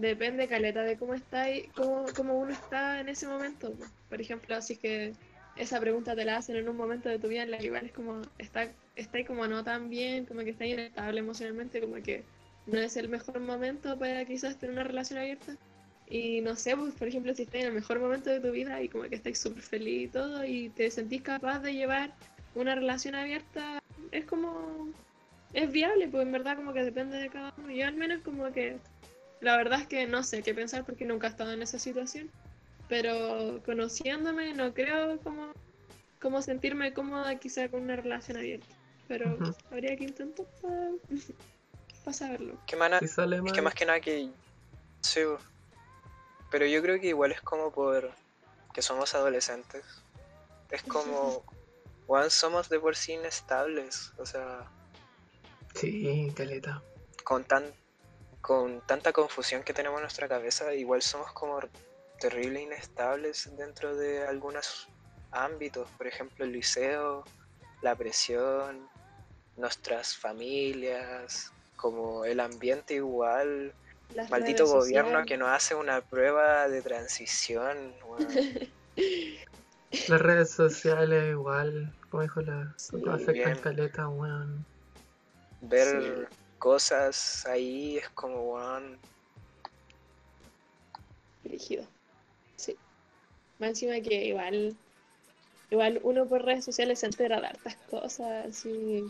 depende, Caleta, de cómo está y cómo, cómo uno está en ese momento. po. Por ejemplo, es que esa pregunta te la hacen en un momento de tu vida en la que igual es como, está, está como no tan bien, como que está inestable emocionalmente, como que no es el mejor momento para quizás tener una relación abierta. Y no sé, pues, por ejemplo, si estás en el mejor momento de tu vida y como que estás súper feliz y todo y te sentís capaz de llevar una relación abierta, es como, es viable, pues en verdad como que depende de cada uno. Yo al menos como que, la verdad es que no sé qué pensar porque nunca he estado en esa situación, pero conociéndome no creo como, como sentirme cómoda quizá con una relación abierta, pero habría que intentar para saberlo. ¿Qué mana- Es que más que nada que... Sí, pero yo creo que igual es como por... que somos adolescentes. Es como... Weón, somos de por sí inestables. O sea, Sí, caleta. con tan con tanta confusión que tenemos en nuestra cabeza, igual somos como terrible inestables dentro de algunos ámbitos, por ejemplo el liceo, la presión, nuestras familias, como el ambiente igual, Las maldito gobierno sociales. que nos hace una prueba de transición, weón. Las redes sociales igual, como dijo la, Sí, afectan bien. caleta, weón. ver cosas ahí es como, weón, Dirigido. Sí. Más encima que igual, igual uno por redes sociales se entera de hartas cosas y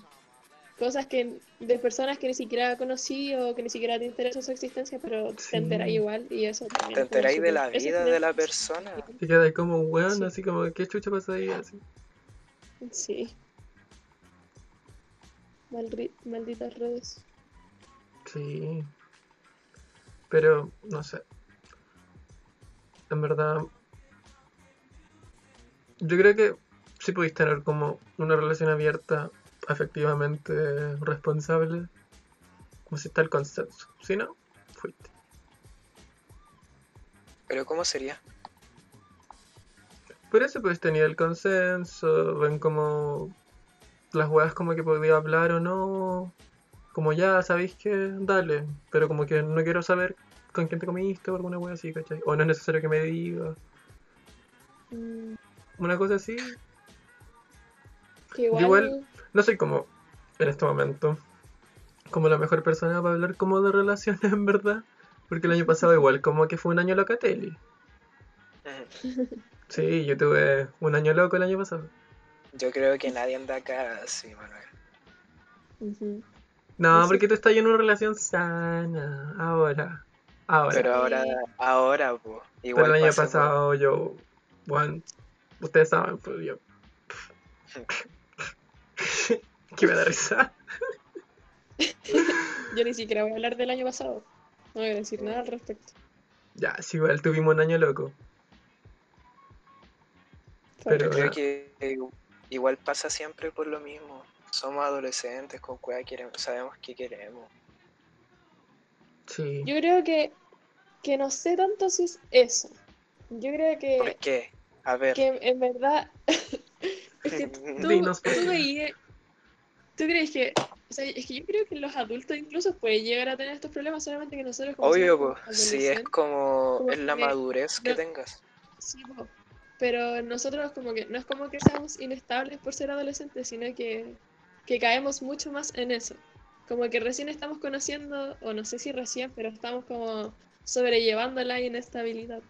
cosas que de personas que ni siquiera conocí o que ni siquiera te interesa su existencia, pero te enteras igual y eso también te enteráis de la vida de la persona. Y queda ahí como un weón, Sí. así como, ¿qué chucha pasó ahí? Así. Sí. Malditas redes. Sí. Pero, no sé. En verdad. Yo creo que sí podéis tener como una relación abierta, efectivamente responsable. Como si está el consenso. Si no, fuiste. Pero ¿cómo sería? Por eso pues tenía el consenso, ven como las weas como que podía hablar o no. Como ya sabéis que dale, pero como que no quiero saber con quién te comiste o alguna wea así, ¿cachai? O no es necesario que me diga. Mm, Una cosa así. que igual, igual- No soy como, en este momento, como la mejor persona para hablar como de relaciones en verdad. Porque el año pasado igual como que fue un año locatelli. Sí, yo tuve un año loco el año pasado. Yo creo que nadie anda acá así, Manuel. No, Yo porque sí. tú estás en una relación sana. Ahora. Ahora. Pero Pero, ahora, ahora, po, igual el año por- pasado yo. Bueno, ustedes saben, pues yo. que me da risa. Yo ni siquiera voy a hablar del año pasado. No voy a decir nada al respecto. Ya, sí, igual tuvimos un año loco. Pero- creo que igual pasa siempre por lo mismo. Somos adolescentes, con cuál queremos, sabemos qué queremos. Sí. Yo creo que, que no sé tanto si es eso. Yo creo ¿Por que, qué? A ver. que en verdad es que tú, Dinos por tú veías- ¿tú crees que, o sea, es que yo creo que los adultos incluso pueden llegar a tener estos problemas solamente que nosotros como Obvio, somos pues, si es como, como es la que madurez que no- tengas. Sí, po. pero nosotros como que no es como que seamos inestables por ser adolescentes, sino que, que caemos mucho más en eso. Como que recién estamos conociendo, o no sé si recién, pero estamos como sobrellevando la inestabilidad.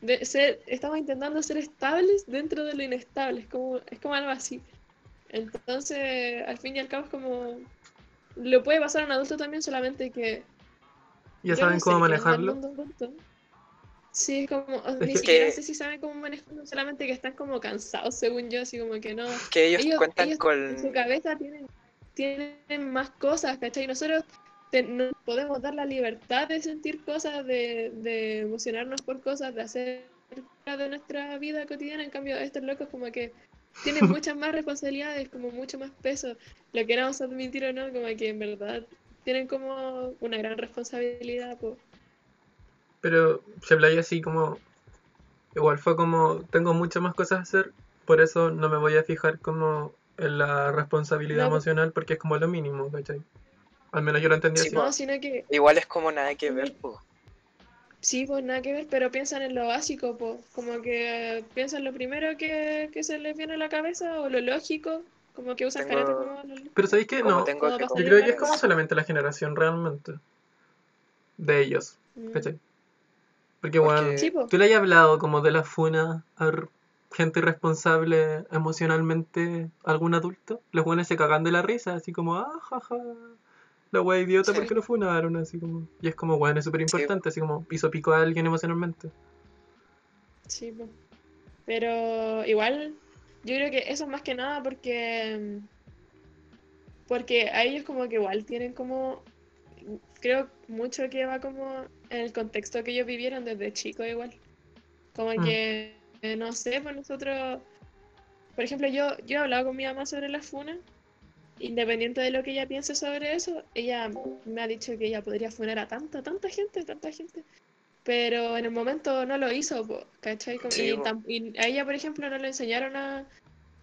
De ser, estamos intentando ser estables dentro de lo inestable, es como, es como algo así. Entonces, al fin y al cabo es como... Lo puede pasar a un adulto también, solamente que ¿Ya saben no cómo sé manejarlo? Sí, es como, ni siquiera Que- sé si saben cómo manejarlo, solamente que están como cansados, según yo, así como que no. Que ellos, Ellos, cuentan ellos con... en su cabeza tienen, tienen más cosas, ¿cachai? Nosotros te- no podemos dar la libertad de sentir cosas, de, de emocionarnos por cosas, de hacer de nuestra vida cotidiana, en cambio estos locos como que tienen muchas más responsabilidades, como mucho más peso, lo queramos admitir o no, como que en verdad tienen como una gran responsabilidad, po. Pero se playa así como. Igual fue como. Tengo muchas más cosas a hacer. Por eso no me voy a fijar como en la responsabilidad No, emocional porque es como lo mínimo, ¿cachai? Al menos yo lo entendí Sí, así. No, sino que Igual es como nada que ver, pues. sí, pues nada que ver, pero piensan en lo básico, pues, como que piensan lo primero que, que se les viene a la cabeza o lo lógico, como que usan Tengo- como. Pero ¿sabéis qué? No. que pasa Yo creo que es como solamente la generación realmente. De ellos, Mm. ¿cachai? Porque, Porque- bueno, pues. tú le has hablado como de la funa a gente irresponsable emocionalmente algún adulto. Los buenos se cagan de la risa, así como, ah, jaja. La wea idiota Sí. porque lo funaron, así como. Y es como, bueno, es súper importante, así como piso pico a alguien emocionalmente. Sí. Pero igual, yo creo que eso es más que nada porque porque a ellos como que igual tienen como creo mucho que va como en el contexto que ellos vivieron desde chicos igual. Como Mm. que eh, no sé, pues nosotros por ejemplo, yo yo he hablado con mi mamá sobre la funa. Independiente de lo que ella piense sobre eso, ella me ha dicho que ella podría funar a tanta, tanta gente, tanta gente. Pero en el momento no lo hizo, po, ¿cachai? Sí, y, y a ella, por ejemplo, no le enseñaron a,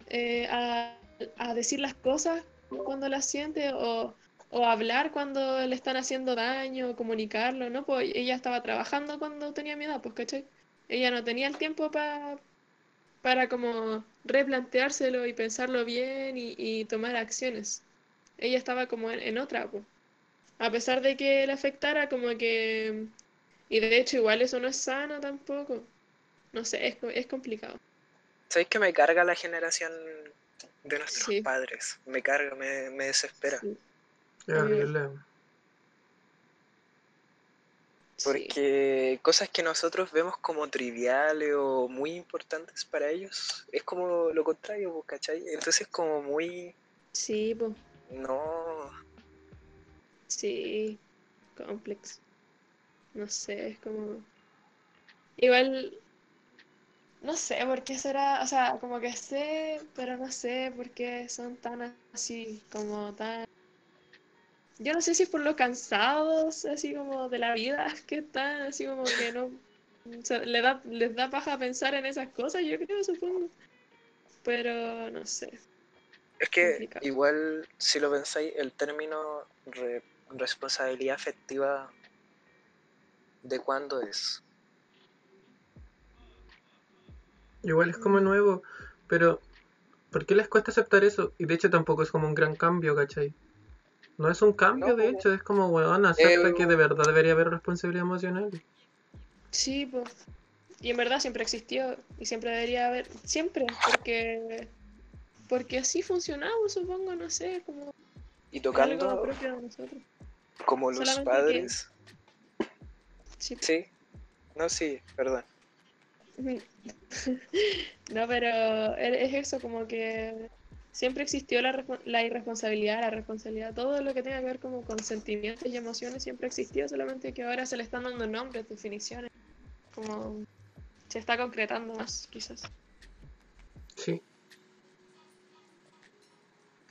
eh, a, a decir las cosas cuando las siente o, o hablar cuando le están haciendo daño, comunicarlo, ¿no? Pues ella estaba trabajando cuando tenía mi edad, pues, ¿cachai? Ella no tenía el tiempo pa- para como replanteárselo y pensarlo bien y, y tomar acciones. Ella estaba como en, en otra, pues. A pesar de que le afectara, como que... Y de hecho igual eso no es sano tampoco. No sé, es, es complicado. ¿Sabéis que me carga la generación de nuestros Sí. padres? Me carga, me, me desespera. Sí, Porque cosas que nosotros vemos como triviales o muy importantes para ellos, es como lo contrario, pues, ¿cachai? Entonces como muy... Sí, pues, No, sí, complex. No sé, es como... Igual, no sé por qué será, o sea, como que sé, pero no sé por qué son tan así, como tan... Yo no sé si es por lo cansados, así como de la vida, que están, así como que no... o sea, le da, les da paja pensar en esas cosas, yo creo, supongo. Pero no sé. es que Complicado. igual si lo pensáis, el término re- responsabilidad afectiva, ¿de cuándo es? Igual es como nuevo, pero ¿por qué les cuesta aceptar eso? Y de hecho tampoco es como un gran cambio, ¿cachai? No es un cambio, No, de po. hecho, es como, weón, acepta Eh, que de verdad debería haber responsabilidad emocional. Sí, pues. Y en verdad siempre existió y siempre debería haber, siempre, porque porque así funcionamos, supongo, no sé, como Y algo tocando propio de nosotros. como los solamente que- padres... Sí. Sí, no, sí, perdón. No, pero e- es eso, como que siempre existió la, respo- la irresponsabilidad, la responsabilidad, todo lo que tenga que ver como con sentimientos y emociones siempre existió, solamente que ahora se le están dando nombres, definiciones, como se está concretando más, quizás. Sí.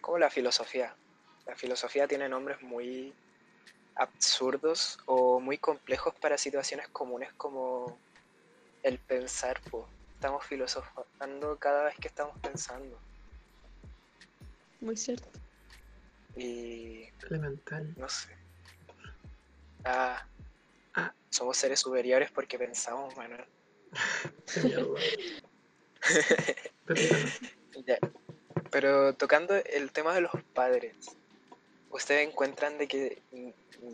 como la filosofía. La filosofía tiene nombres muy absurdos o muy complejos para situaciones comunes como el pensar. po. Estamos filosofando cada vez que estamos pensando. Muy cierto. Y Elemental. no sé. Ah, Ah. somos seres superiores porque pensamos, Manuel. Ya. Pero tocando el tema de los padres, ¿ustedes encuentran de que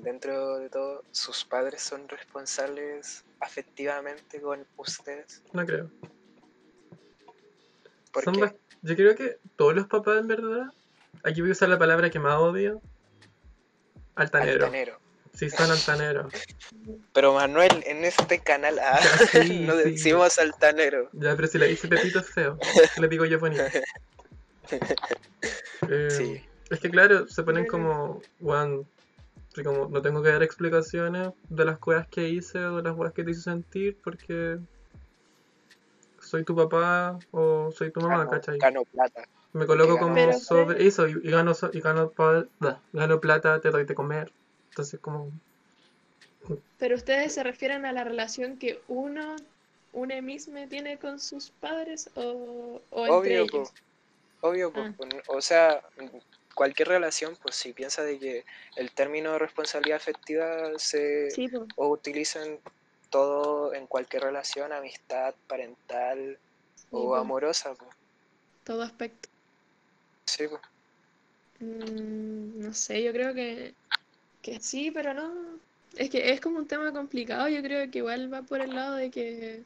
dentro de todo sus padres son responsables afectivamente con ustedes? No creo. ¿Por Son Yo creo que todos los papás, en verdad, aquí voy a usar la palabra que más odio, altanero. Altanero. Sí, son altaneros. Pero Manuel, en este canal ah, Ya, sí, no sí. decimos altanero. Ya, pero si le dice Pepito es feo. Le digo yo bonito. Eh, Sí. Es que claro, se ponen Bueno. como, así como no tengo que dar explicaciones de las cosas que hice o de las cosas que te hice sentir porque soy tu papá o soy tu mamá, Gano, ¿cachai? gano plata. Me coloco como Pero- sobre eso y, y gano, so- y gano, da, gano plata, te doy de comer. Entonces como, Pero ustedes se refieren a la relación que uno, una misma tiene con sus padres o, o entre Obvio, po. ellos. Obvio, po. Ah. o sea, cualquier relación, pues si piensa de que el término responsabilidad afectiva se Sí, o utilizan todo en cualquier relación, amistad, parental Sí, o amorosa. todo aspecto. Sí. Mm, no sé, yo creo que, que sí, pero no. Es que es como un tema complicado, yo creo que igual va por el lado de que,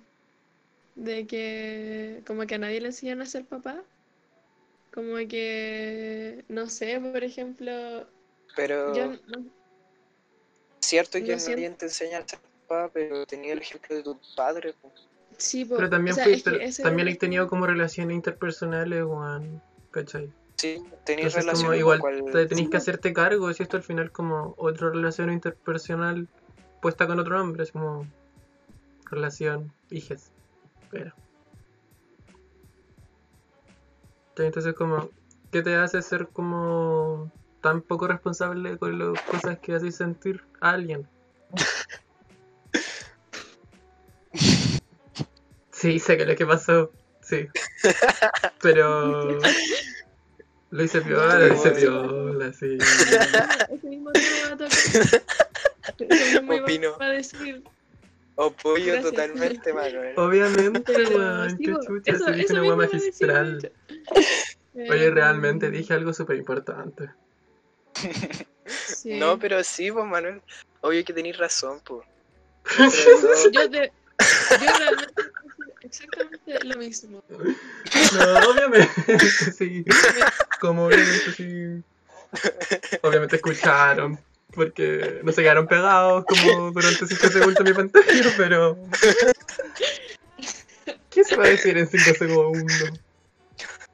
de que como que a nadie le enseñan a ser papá. Como que, no sé, por ejemplo, Pero yo no- cierto que no siento- nadie te enseña a ser papá, pero tenía el ejemplo de tu padre. po. sí, po, pero también o sea, fui, pero también es he tenido como relaciones interpersonales, weón, ¿cachai? Sí, tenías Entonces como relación igual cual- te que hacerte cargo, si esto al final como otra relación interpersonal puesta con otro hombre, es como relación hijes. Pero. Entonces como, ¿qué te hace ser como tan poco responsable con las cosas que haces sentir a alguien? Sí, sé que lo que pasó, sí. Pero lo hice piola, lo hice piola, sí. Ese mismo tema va a tocar. Opino. a decir. Apoyo Gracias. totalmente, Manuel. Obviamente, Pero weón, sí, qué chucha, eso- se dije eso una weá magistral. Oye, Eh, realmente dije algo súper importante. sí. No, pero sí, pues Manuel. Obvio que tenéis razón, pues. Yo, te- yo realmente voy a decir exactamente lo mismo. No, obviamente, sí. Como obviamente sí. Obviamente escucharon. Porque no se quedaron pegados como durante 5 segundos en mi pantalla, pero. ¿Qué se va a decir en 5 segundos?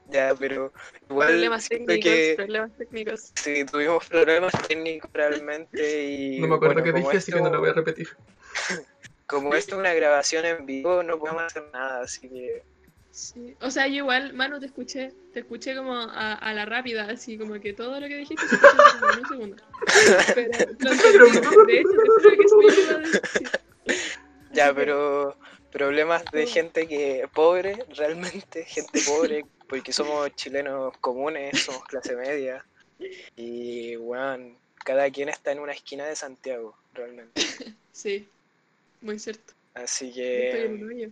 Ya, pero igual Problemas técnicos, que problemas técnicos. sí, tuvimos problemas técnicos realmente y No me acuerdo bueno, qué dije, así que no lo voy a repetir. Como esto es una grabación en vivo, no podemos hacer nada, así que Sí. O sea, yo igual, Manu, te escuché, te escuché como a, a la rápida, así como que todo lo que dijiste se escuchó como en un segundo. Pero lo entendí, de hecho, te juro que decir. ya, pero problemas de Sí. gente que pobre, realmente, gente pobre, porque somos chilenos comunes, somos clase media y bueno, cada quien está en una esquina de Santiago, realmente. Sí, muy cierto. Así que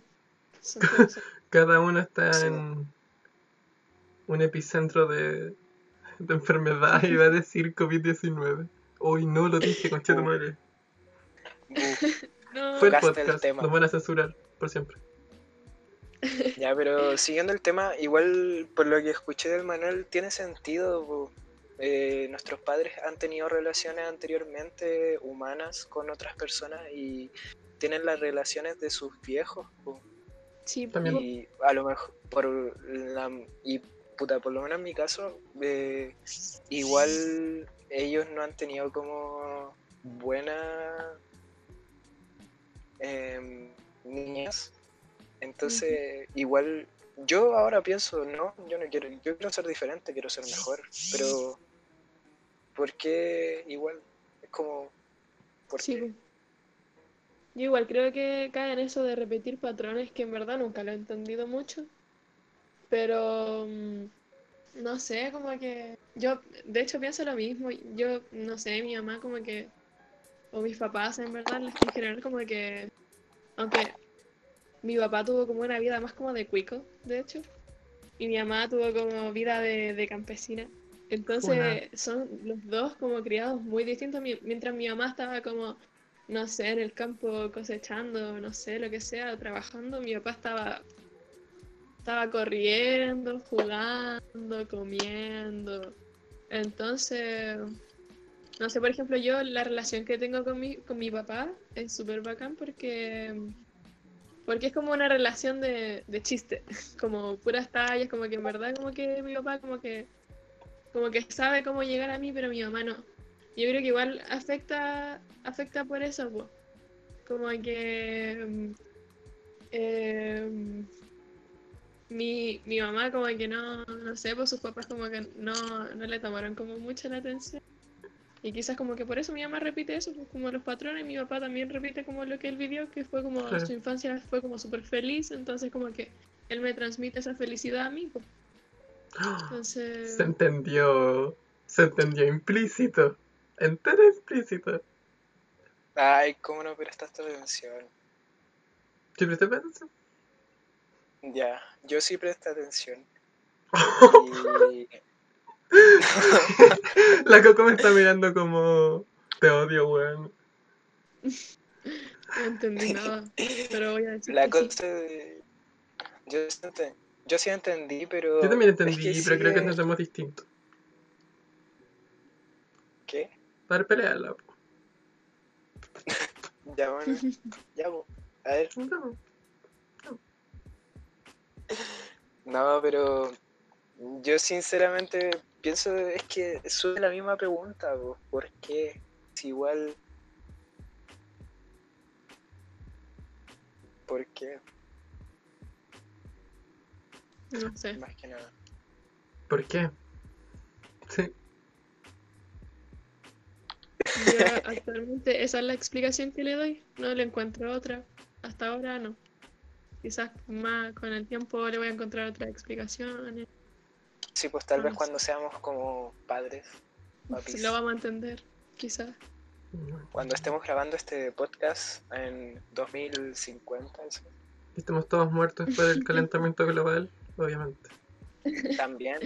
cosas. Cada uno está Sí. en un epicentro de, de enfermedad, iba a decir COVID-19. Uy, no lo dije, concha Uh. madre. No, Fue el tocaste el podcast, tema. nos van a censurar por siempre. Ya, pero siguiendo el tema, igual por lo que escuché del Manuel, tiene sentido. Eh, nuestros padres han tenido relaciones anteriormente humanas con otras personas y tienen las relaciones de sus viejos. po. sí, También. Y a lo mejor, por la, y puta, por lo menos en mi caso, eh, igual ellos no han tenido como buena em, niñas. Entonces, igual yo ahora pienso, no, yo no quiero, yo quiero ser diferente, quiero ser mejor, pero ¿por qué igual? Es como, ¿por Sí, qué? Yo igual creo que cae en eso de repetir patrones que en verdad nunca lo he entendido mucho. Pero mm, no sé, como que yo de hecho pienso lo mismo. Yo no sé, mi mamá como que o mis papás en verdad en general como que aunque mi papá tuvo como una vida más como de cuico, de hecho, y mi mamá tuvo como vida de, de campesina. Entonces son los dos como criados muy distintos. Mi- Mientras mi mamá estaba como, no sé, en el campo cosechando, no sé, lo que sea, trabajando, mi papá estaba, estaba corriendo, jugando, comiendo. Entonces, no sé, por ejemplo, yo la relación que tengo con mi, con mi papá es súper bacán porque, porque es como una relación de, de chiste, como puras tallas, como que en verdad como que mi papá como que como que sabe cómo llegar a mí, pero mi mamá no. Yo creo que igual afecta, afecta por eso, pues. Como que mm, em, mi, mi mamá como que no, no sé, pues sus papás como que no, no le tomaron como mucha la atención. Y quizás como que por eso mi mamá repite eso, pues como los patrones, mi papá también repite como lo que él vivió, que fue como Claro. su infancia fue como súper feliz, entonces como que él me transmite esa felicidad a mí, pues. Entonces... Se entendió. Se entendió implícito. Entero implícito. Ay, ¿cómo no prestaste atención? ¿Sí presté atención? Ya, yo sí presté atención. Y La Coco me está mirando como. Te odio, weón. No entendí nada, pero voy a decir la que sí. cosa de... Yo, sí yo sí entendí, pero... Yo también es entendí, que pero creo que sigue- entendemos distinto. ¿Qué? Para pelearla. po. Ya, bueno. Ya, po. A ver. No. No, pero yo sinceramente pienso es que sube la misma pregunta, po, ¿por qué? Si igual... ¿Por qué? No sé. Más que nada. ¿Por qué? Sí. Yo actualmente esa es la explicación que le doy. No le encuentro otra. Hasta ahora no. Quizás más con el tiempo le voy a encontrar otras explicaciones. Sí, pues tal vez sí. cuando seamos como padres, papis, Lo vamos a entender, quizás. cuando estemos grabando este podcast en 2050, eso, Estamos todos muertos por el calentamiento global, obviamente. También,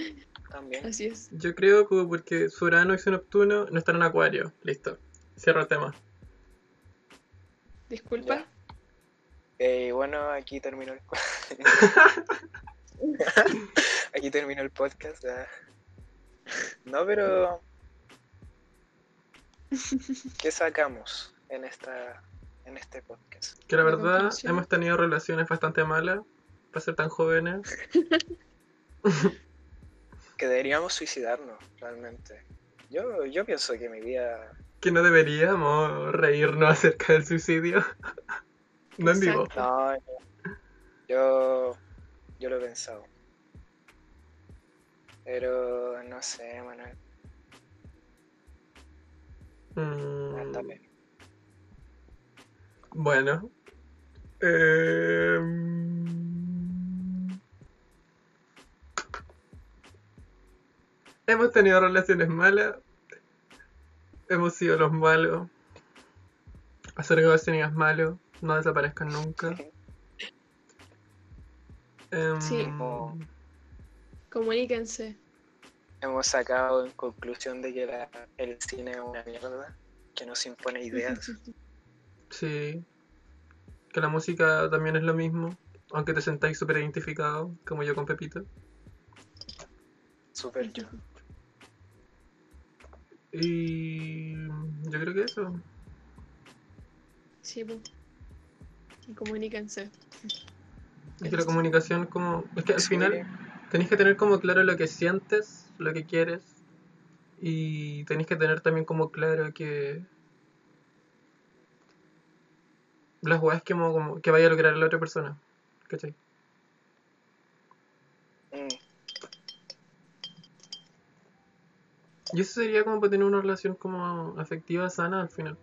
también. Así es. Yo creo que porque su Urano y su Neptuno no están en Acuario. Listo. Cierro el tema. Disculpa. Eh, bueno, aquí terminó el aquí terminó el podcast. No, pero ¿qué sacamos en esta en este podcast? Que la verdad hemos tenido relaciones bastante malas para ser tan jóvenes. Que deberíamos suicidarnos realmente. Yo, yo pienso que mi vida Que no deberíamos reírnos acerca del suicidio. No en vivo. No, yo, yo lo he pensado. Pero no sé, Manuel. Mm, pena. bueno. Em, Hemos tenido relaciones malas. Hemos sido los malos. Hacer ghosting es malo. No desaparezcan nunca. Em, Sí. Comuníquense. Hemos sacado en conclusión de que la- el cine es una mierda, que nos impone ideas. Sí. Que la música también es lo mismo. Aunque te sentáis súper identificado, como yo con Pepito. Super yo. Y yo creo que eso. Sí, pues. Y comuníquense. Y que la comunicación como... Es que al final tenéis que tener como claro lo que sientes, lo que quieres. Y tenéis que tener también como claro que... Las weas que, como, como- que vaya a lograr la otra persona. ¿Cachai? Mm, Y eso sería como para tener una relación como afectiva sana al final.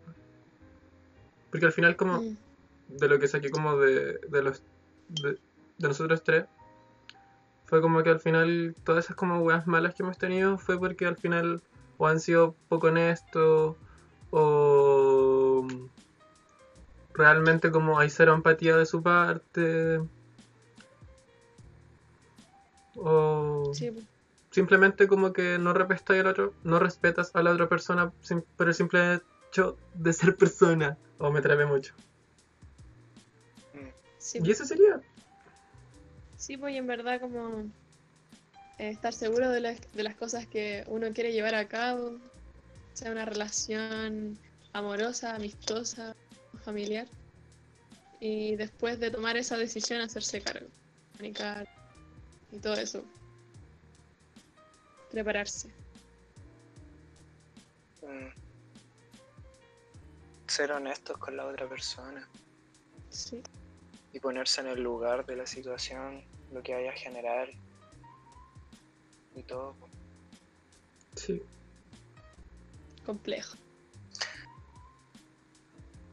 Porque al final como Mm. de lo que saqué como de, de los de, de nosotros tres fue como que al final todas esas como weas malas que hemos tenido fue porque al final o han sido poco honestos o realmente como hay cero empatía de su parte o Sí. Simplemente como que no respetas al otro, no respetas a la otra persona por el simple hecho de ser persona. O me trabé mucho. Sí, Y eso sería. Sí, pues y en verdad como eh, estar seguro de las, de las cosas que uno quiere llevar a cabo, sea una relación amorosa, amistosa, familiar, y después de tomar esa decisión hacerse cargo, comunicar y todo eso. Prepararse. Mm. Ser honestos con la otra persona Sí, y ponerse en el lugar de la situación, lo que vaya a generar y todo. Sí. complejo.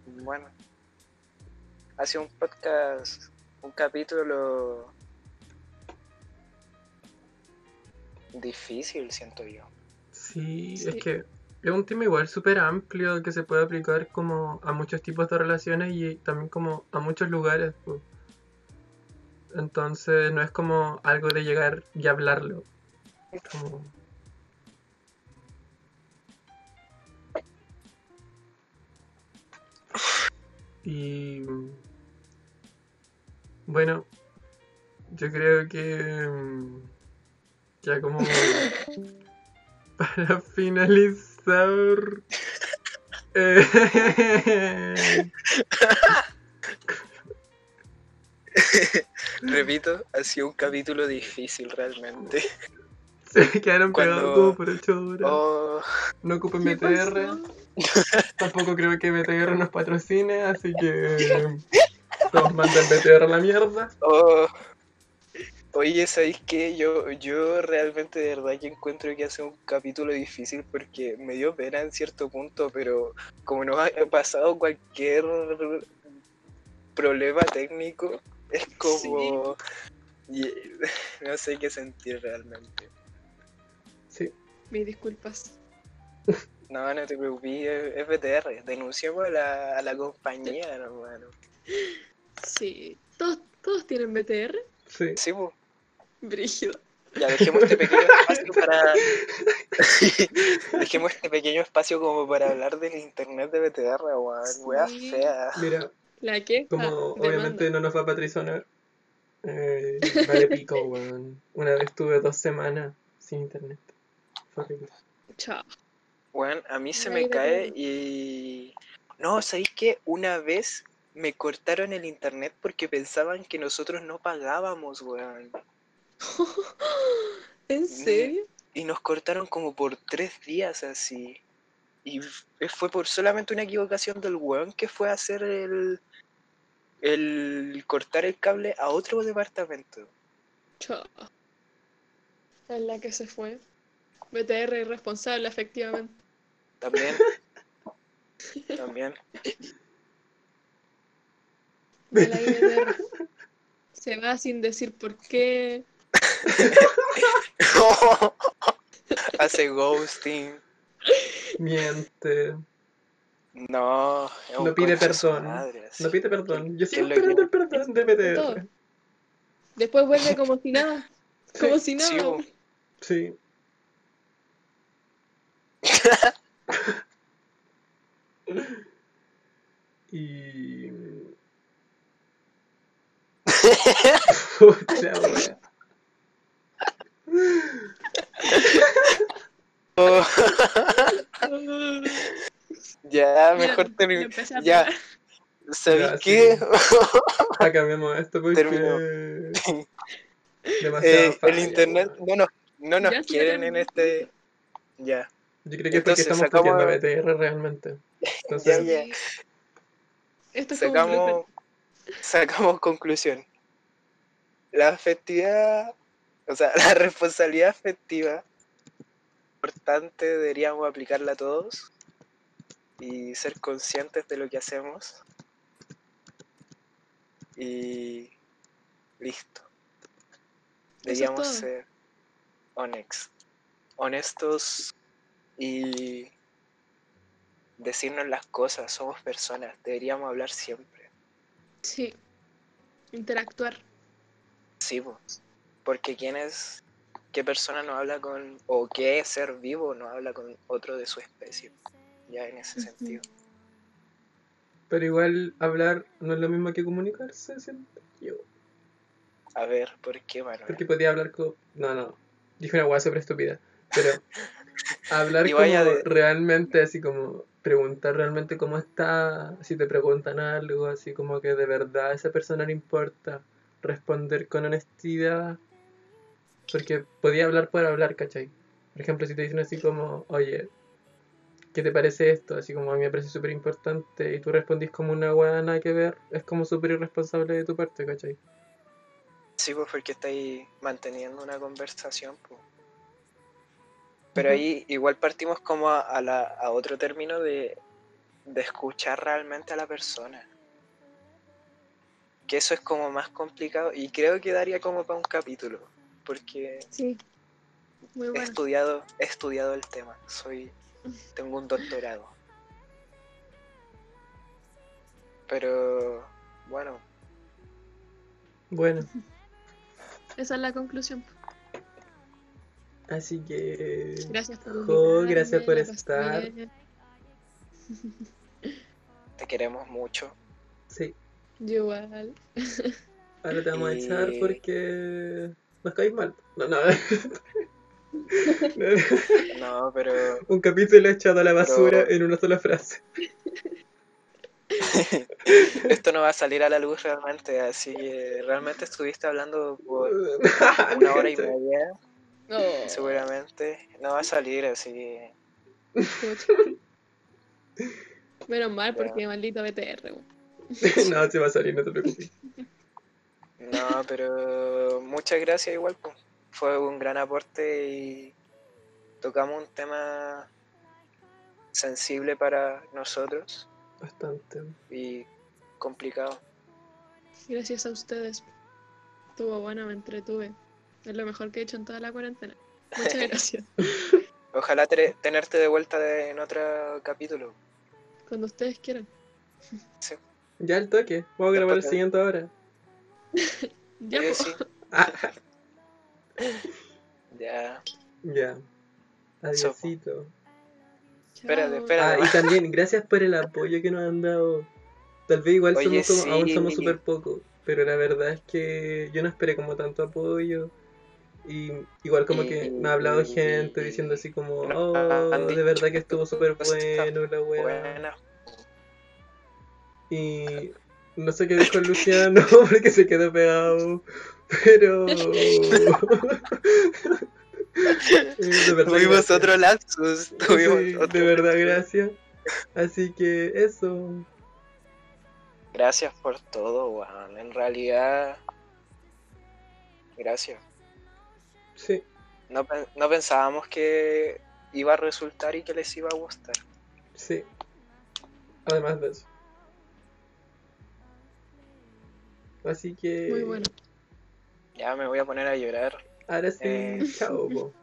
Bueno, ha sido un podcast, un capítulo difícil, siento yo. Sí, Sí. es que es un tema igual súper amplio que se puede aplicar como a muchos tipos de relaciones y también como a muchos lugares. pues. Entonces no es como algo de llegar y hablarlo. Como- Y bueno, yo creo que mm, ya como para finalizar eh, Repito, ha sido un capítulo difícil realmente. se me quedaron Cuando- pegados como por 8 horas. Oh, No ocupen ¿Qué BTR. pasó? Tampoco creo que BTR nos patrocine, así que todos manden BTR a la mierda. oh. Oye, ¿sabéis qué? Yo, yo realmente de verdad que encuentro que hace un capítulo difícil porque me dio pena en cierto punto, pero como nos ha pasado cualquier problema técnico, es como... no sé qué sentir realmente. Sí, Mis disculpas. No, no te preocupes, es es BTR. Denunciamos a la, a la compañía, hermano. Sí. ¿Todos, todos tienen BTR? sí. Sí, pues. Brígido. Ya dejemos este pequeño espacio para. dejemos este pequeño espacio como para hablar del internet de BTR, weón. Wea Sí. fea. Mira, La que como obviamente no nos va a patrocinar, eh, vale pico, weón. Una vez tuve dos semanas sin internet. Fue horrible. Chao. Weón, a mí se me cae y. No, ¿sabéis qué? Una vez me cortaron el internet porque pensaban que nosotros no pagábamos, weón. ¿En serio? Y nos cortaron como por tres días así. Y fue por solamente una equivocación del weón que fue a hacer el, el cortar el cable a otro departamento. Chao. Es la que se fue. BTR irresponsable, efectivamente. También. También. Se va sin decir por qué. Hace ghosting. Miente. No, No pide perdón. madre. No pide perdón. Yo ¿Quién sigo lo esperando el perdón de. BTR. Después vuelve como si nada. Como si nada. Sí. y. Puta. Oh, ya, mejor ya termino. empecé a Ya. ¿sabéis Ya, qué? Acabemos esto porque. Terminó. Demasiado Eh, el falla, internet no nos, no nos Ya, sí, ya quieren en este. Ya, Yo creo que es porque Entonces, estamos sacamos- BTR realmente. ya, Entonces, ya. Esto es Sacamos, sacamos conclusión. La afectividad O sea, la responsabilidad afectiva importante deberíamos aplicarla a todos y ser conscientes de lo que hacemos. Y listo. Deberíamos ser honestos y decirnos las cosas. Somos personas. Deberíamos hablar siempre. Sí. Interactuar. Sí, po. Porque quién es, qué persona no habla con, o qué ser vivo no habla con otro de su especie, ya en ese sentido. Pero igual hablar no es lo mismo que comunicarse, siento yo. A ver, ¿por qué, Manuel? Porque podía hablar con... No, no. Dije una hueá súper estúpida. Pero hablar como de- realmente, así como preguntar realmente cómo está, si te preguntan algo, así como que de verdad a esa persona le importa. Responder con honestidad. Porque podía hablar por hablar, ¿cachai? Por ejemplo, si te dicen así como, oye, ¿qué te parece esto? Así como a mí me parece súper importante y tú respondís como una hueá nada que ver, es como súper irresponsable de tu parte, ¿cachai? Sí, pues porque estáis manteniendo una conversación, pues. Pero ahí igual partimos como a, a la, a otro término de, de escuchar realmente a la persona. Que eso es como más complicado y creo que daría como para un capítulo, porque Sí. Muy he estudiado, he estudiado el tema, soy, tengo un doctorado. Pero bueno, Bueno, Esa es la conclusión. así que... Gracias por Jo, gracias por estar. te queremos mucho. Sí, Yo igual. ahora te vamos a echar porque nos caís mal. No, no. No, pero Un capítulo echado a la basura Pero- en una sola frase. esto no va a salir a la luz realmente, así que realmente estuviste hablando por una hora y media, Oh, seguramente no va a salir, así que. Menos mal porque maldito BTR. no, se va a salir, no te preocupes. No, pero muchas gracias igual, pues. fue un gran aporte y tocamos un tema sensible para nosotros Bastante. y complicado. Gracias a ustedes. Estuvo bueno, me entretuve. Es lo mejor que he hecho en toda la cuarentena. Muchas gracias. Ojalá te- tenerte de vuelta de- en otro capítulo. Cuando ustedes quieran. Ya el toque. Vamos a grabar el siguiente ahora. Ya, Eh, sí, Ah, ya. ya. Adiósito. Espérate, espérate. Ah, y también, gracias por el apoyo que nos han dado. Tal vez igual Oye, somos como- aún somos súper pocos, pero la verdad es que yo no esperé como tanto apoyo. Y igual como que me ha hablado gente diciendo así como, No, oh, de verdad que estuvo súper bueno la. Buena. Y no sé qué dijo Luciano porque se quedó pegado. Pero... De verdad, Tuvimos gracias. otro lapsus. Tuvimos Sí, otro de verdad, gracias. Así que eso. Gracias por todo, weón. En realidad, gracias. Sí, No, no pensábamos que iba a resultar y que les iba a gustar. sí. Además de eso. Así que. Muy bueno. Ya me voy a poner a llorar. Ahora sí, Eh. chao. po.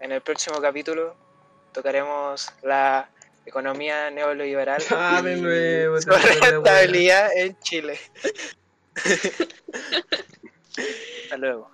En el próximo capítulo tocaremos la economía neoliberal Ah, de y nuevo, su rentabilidad en Chile. Hasta luego.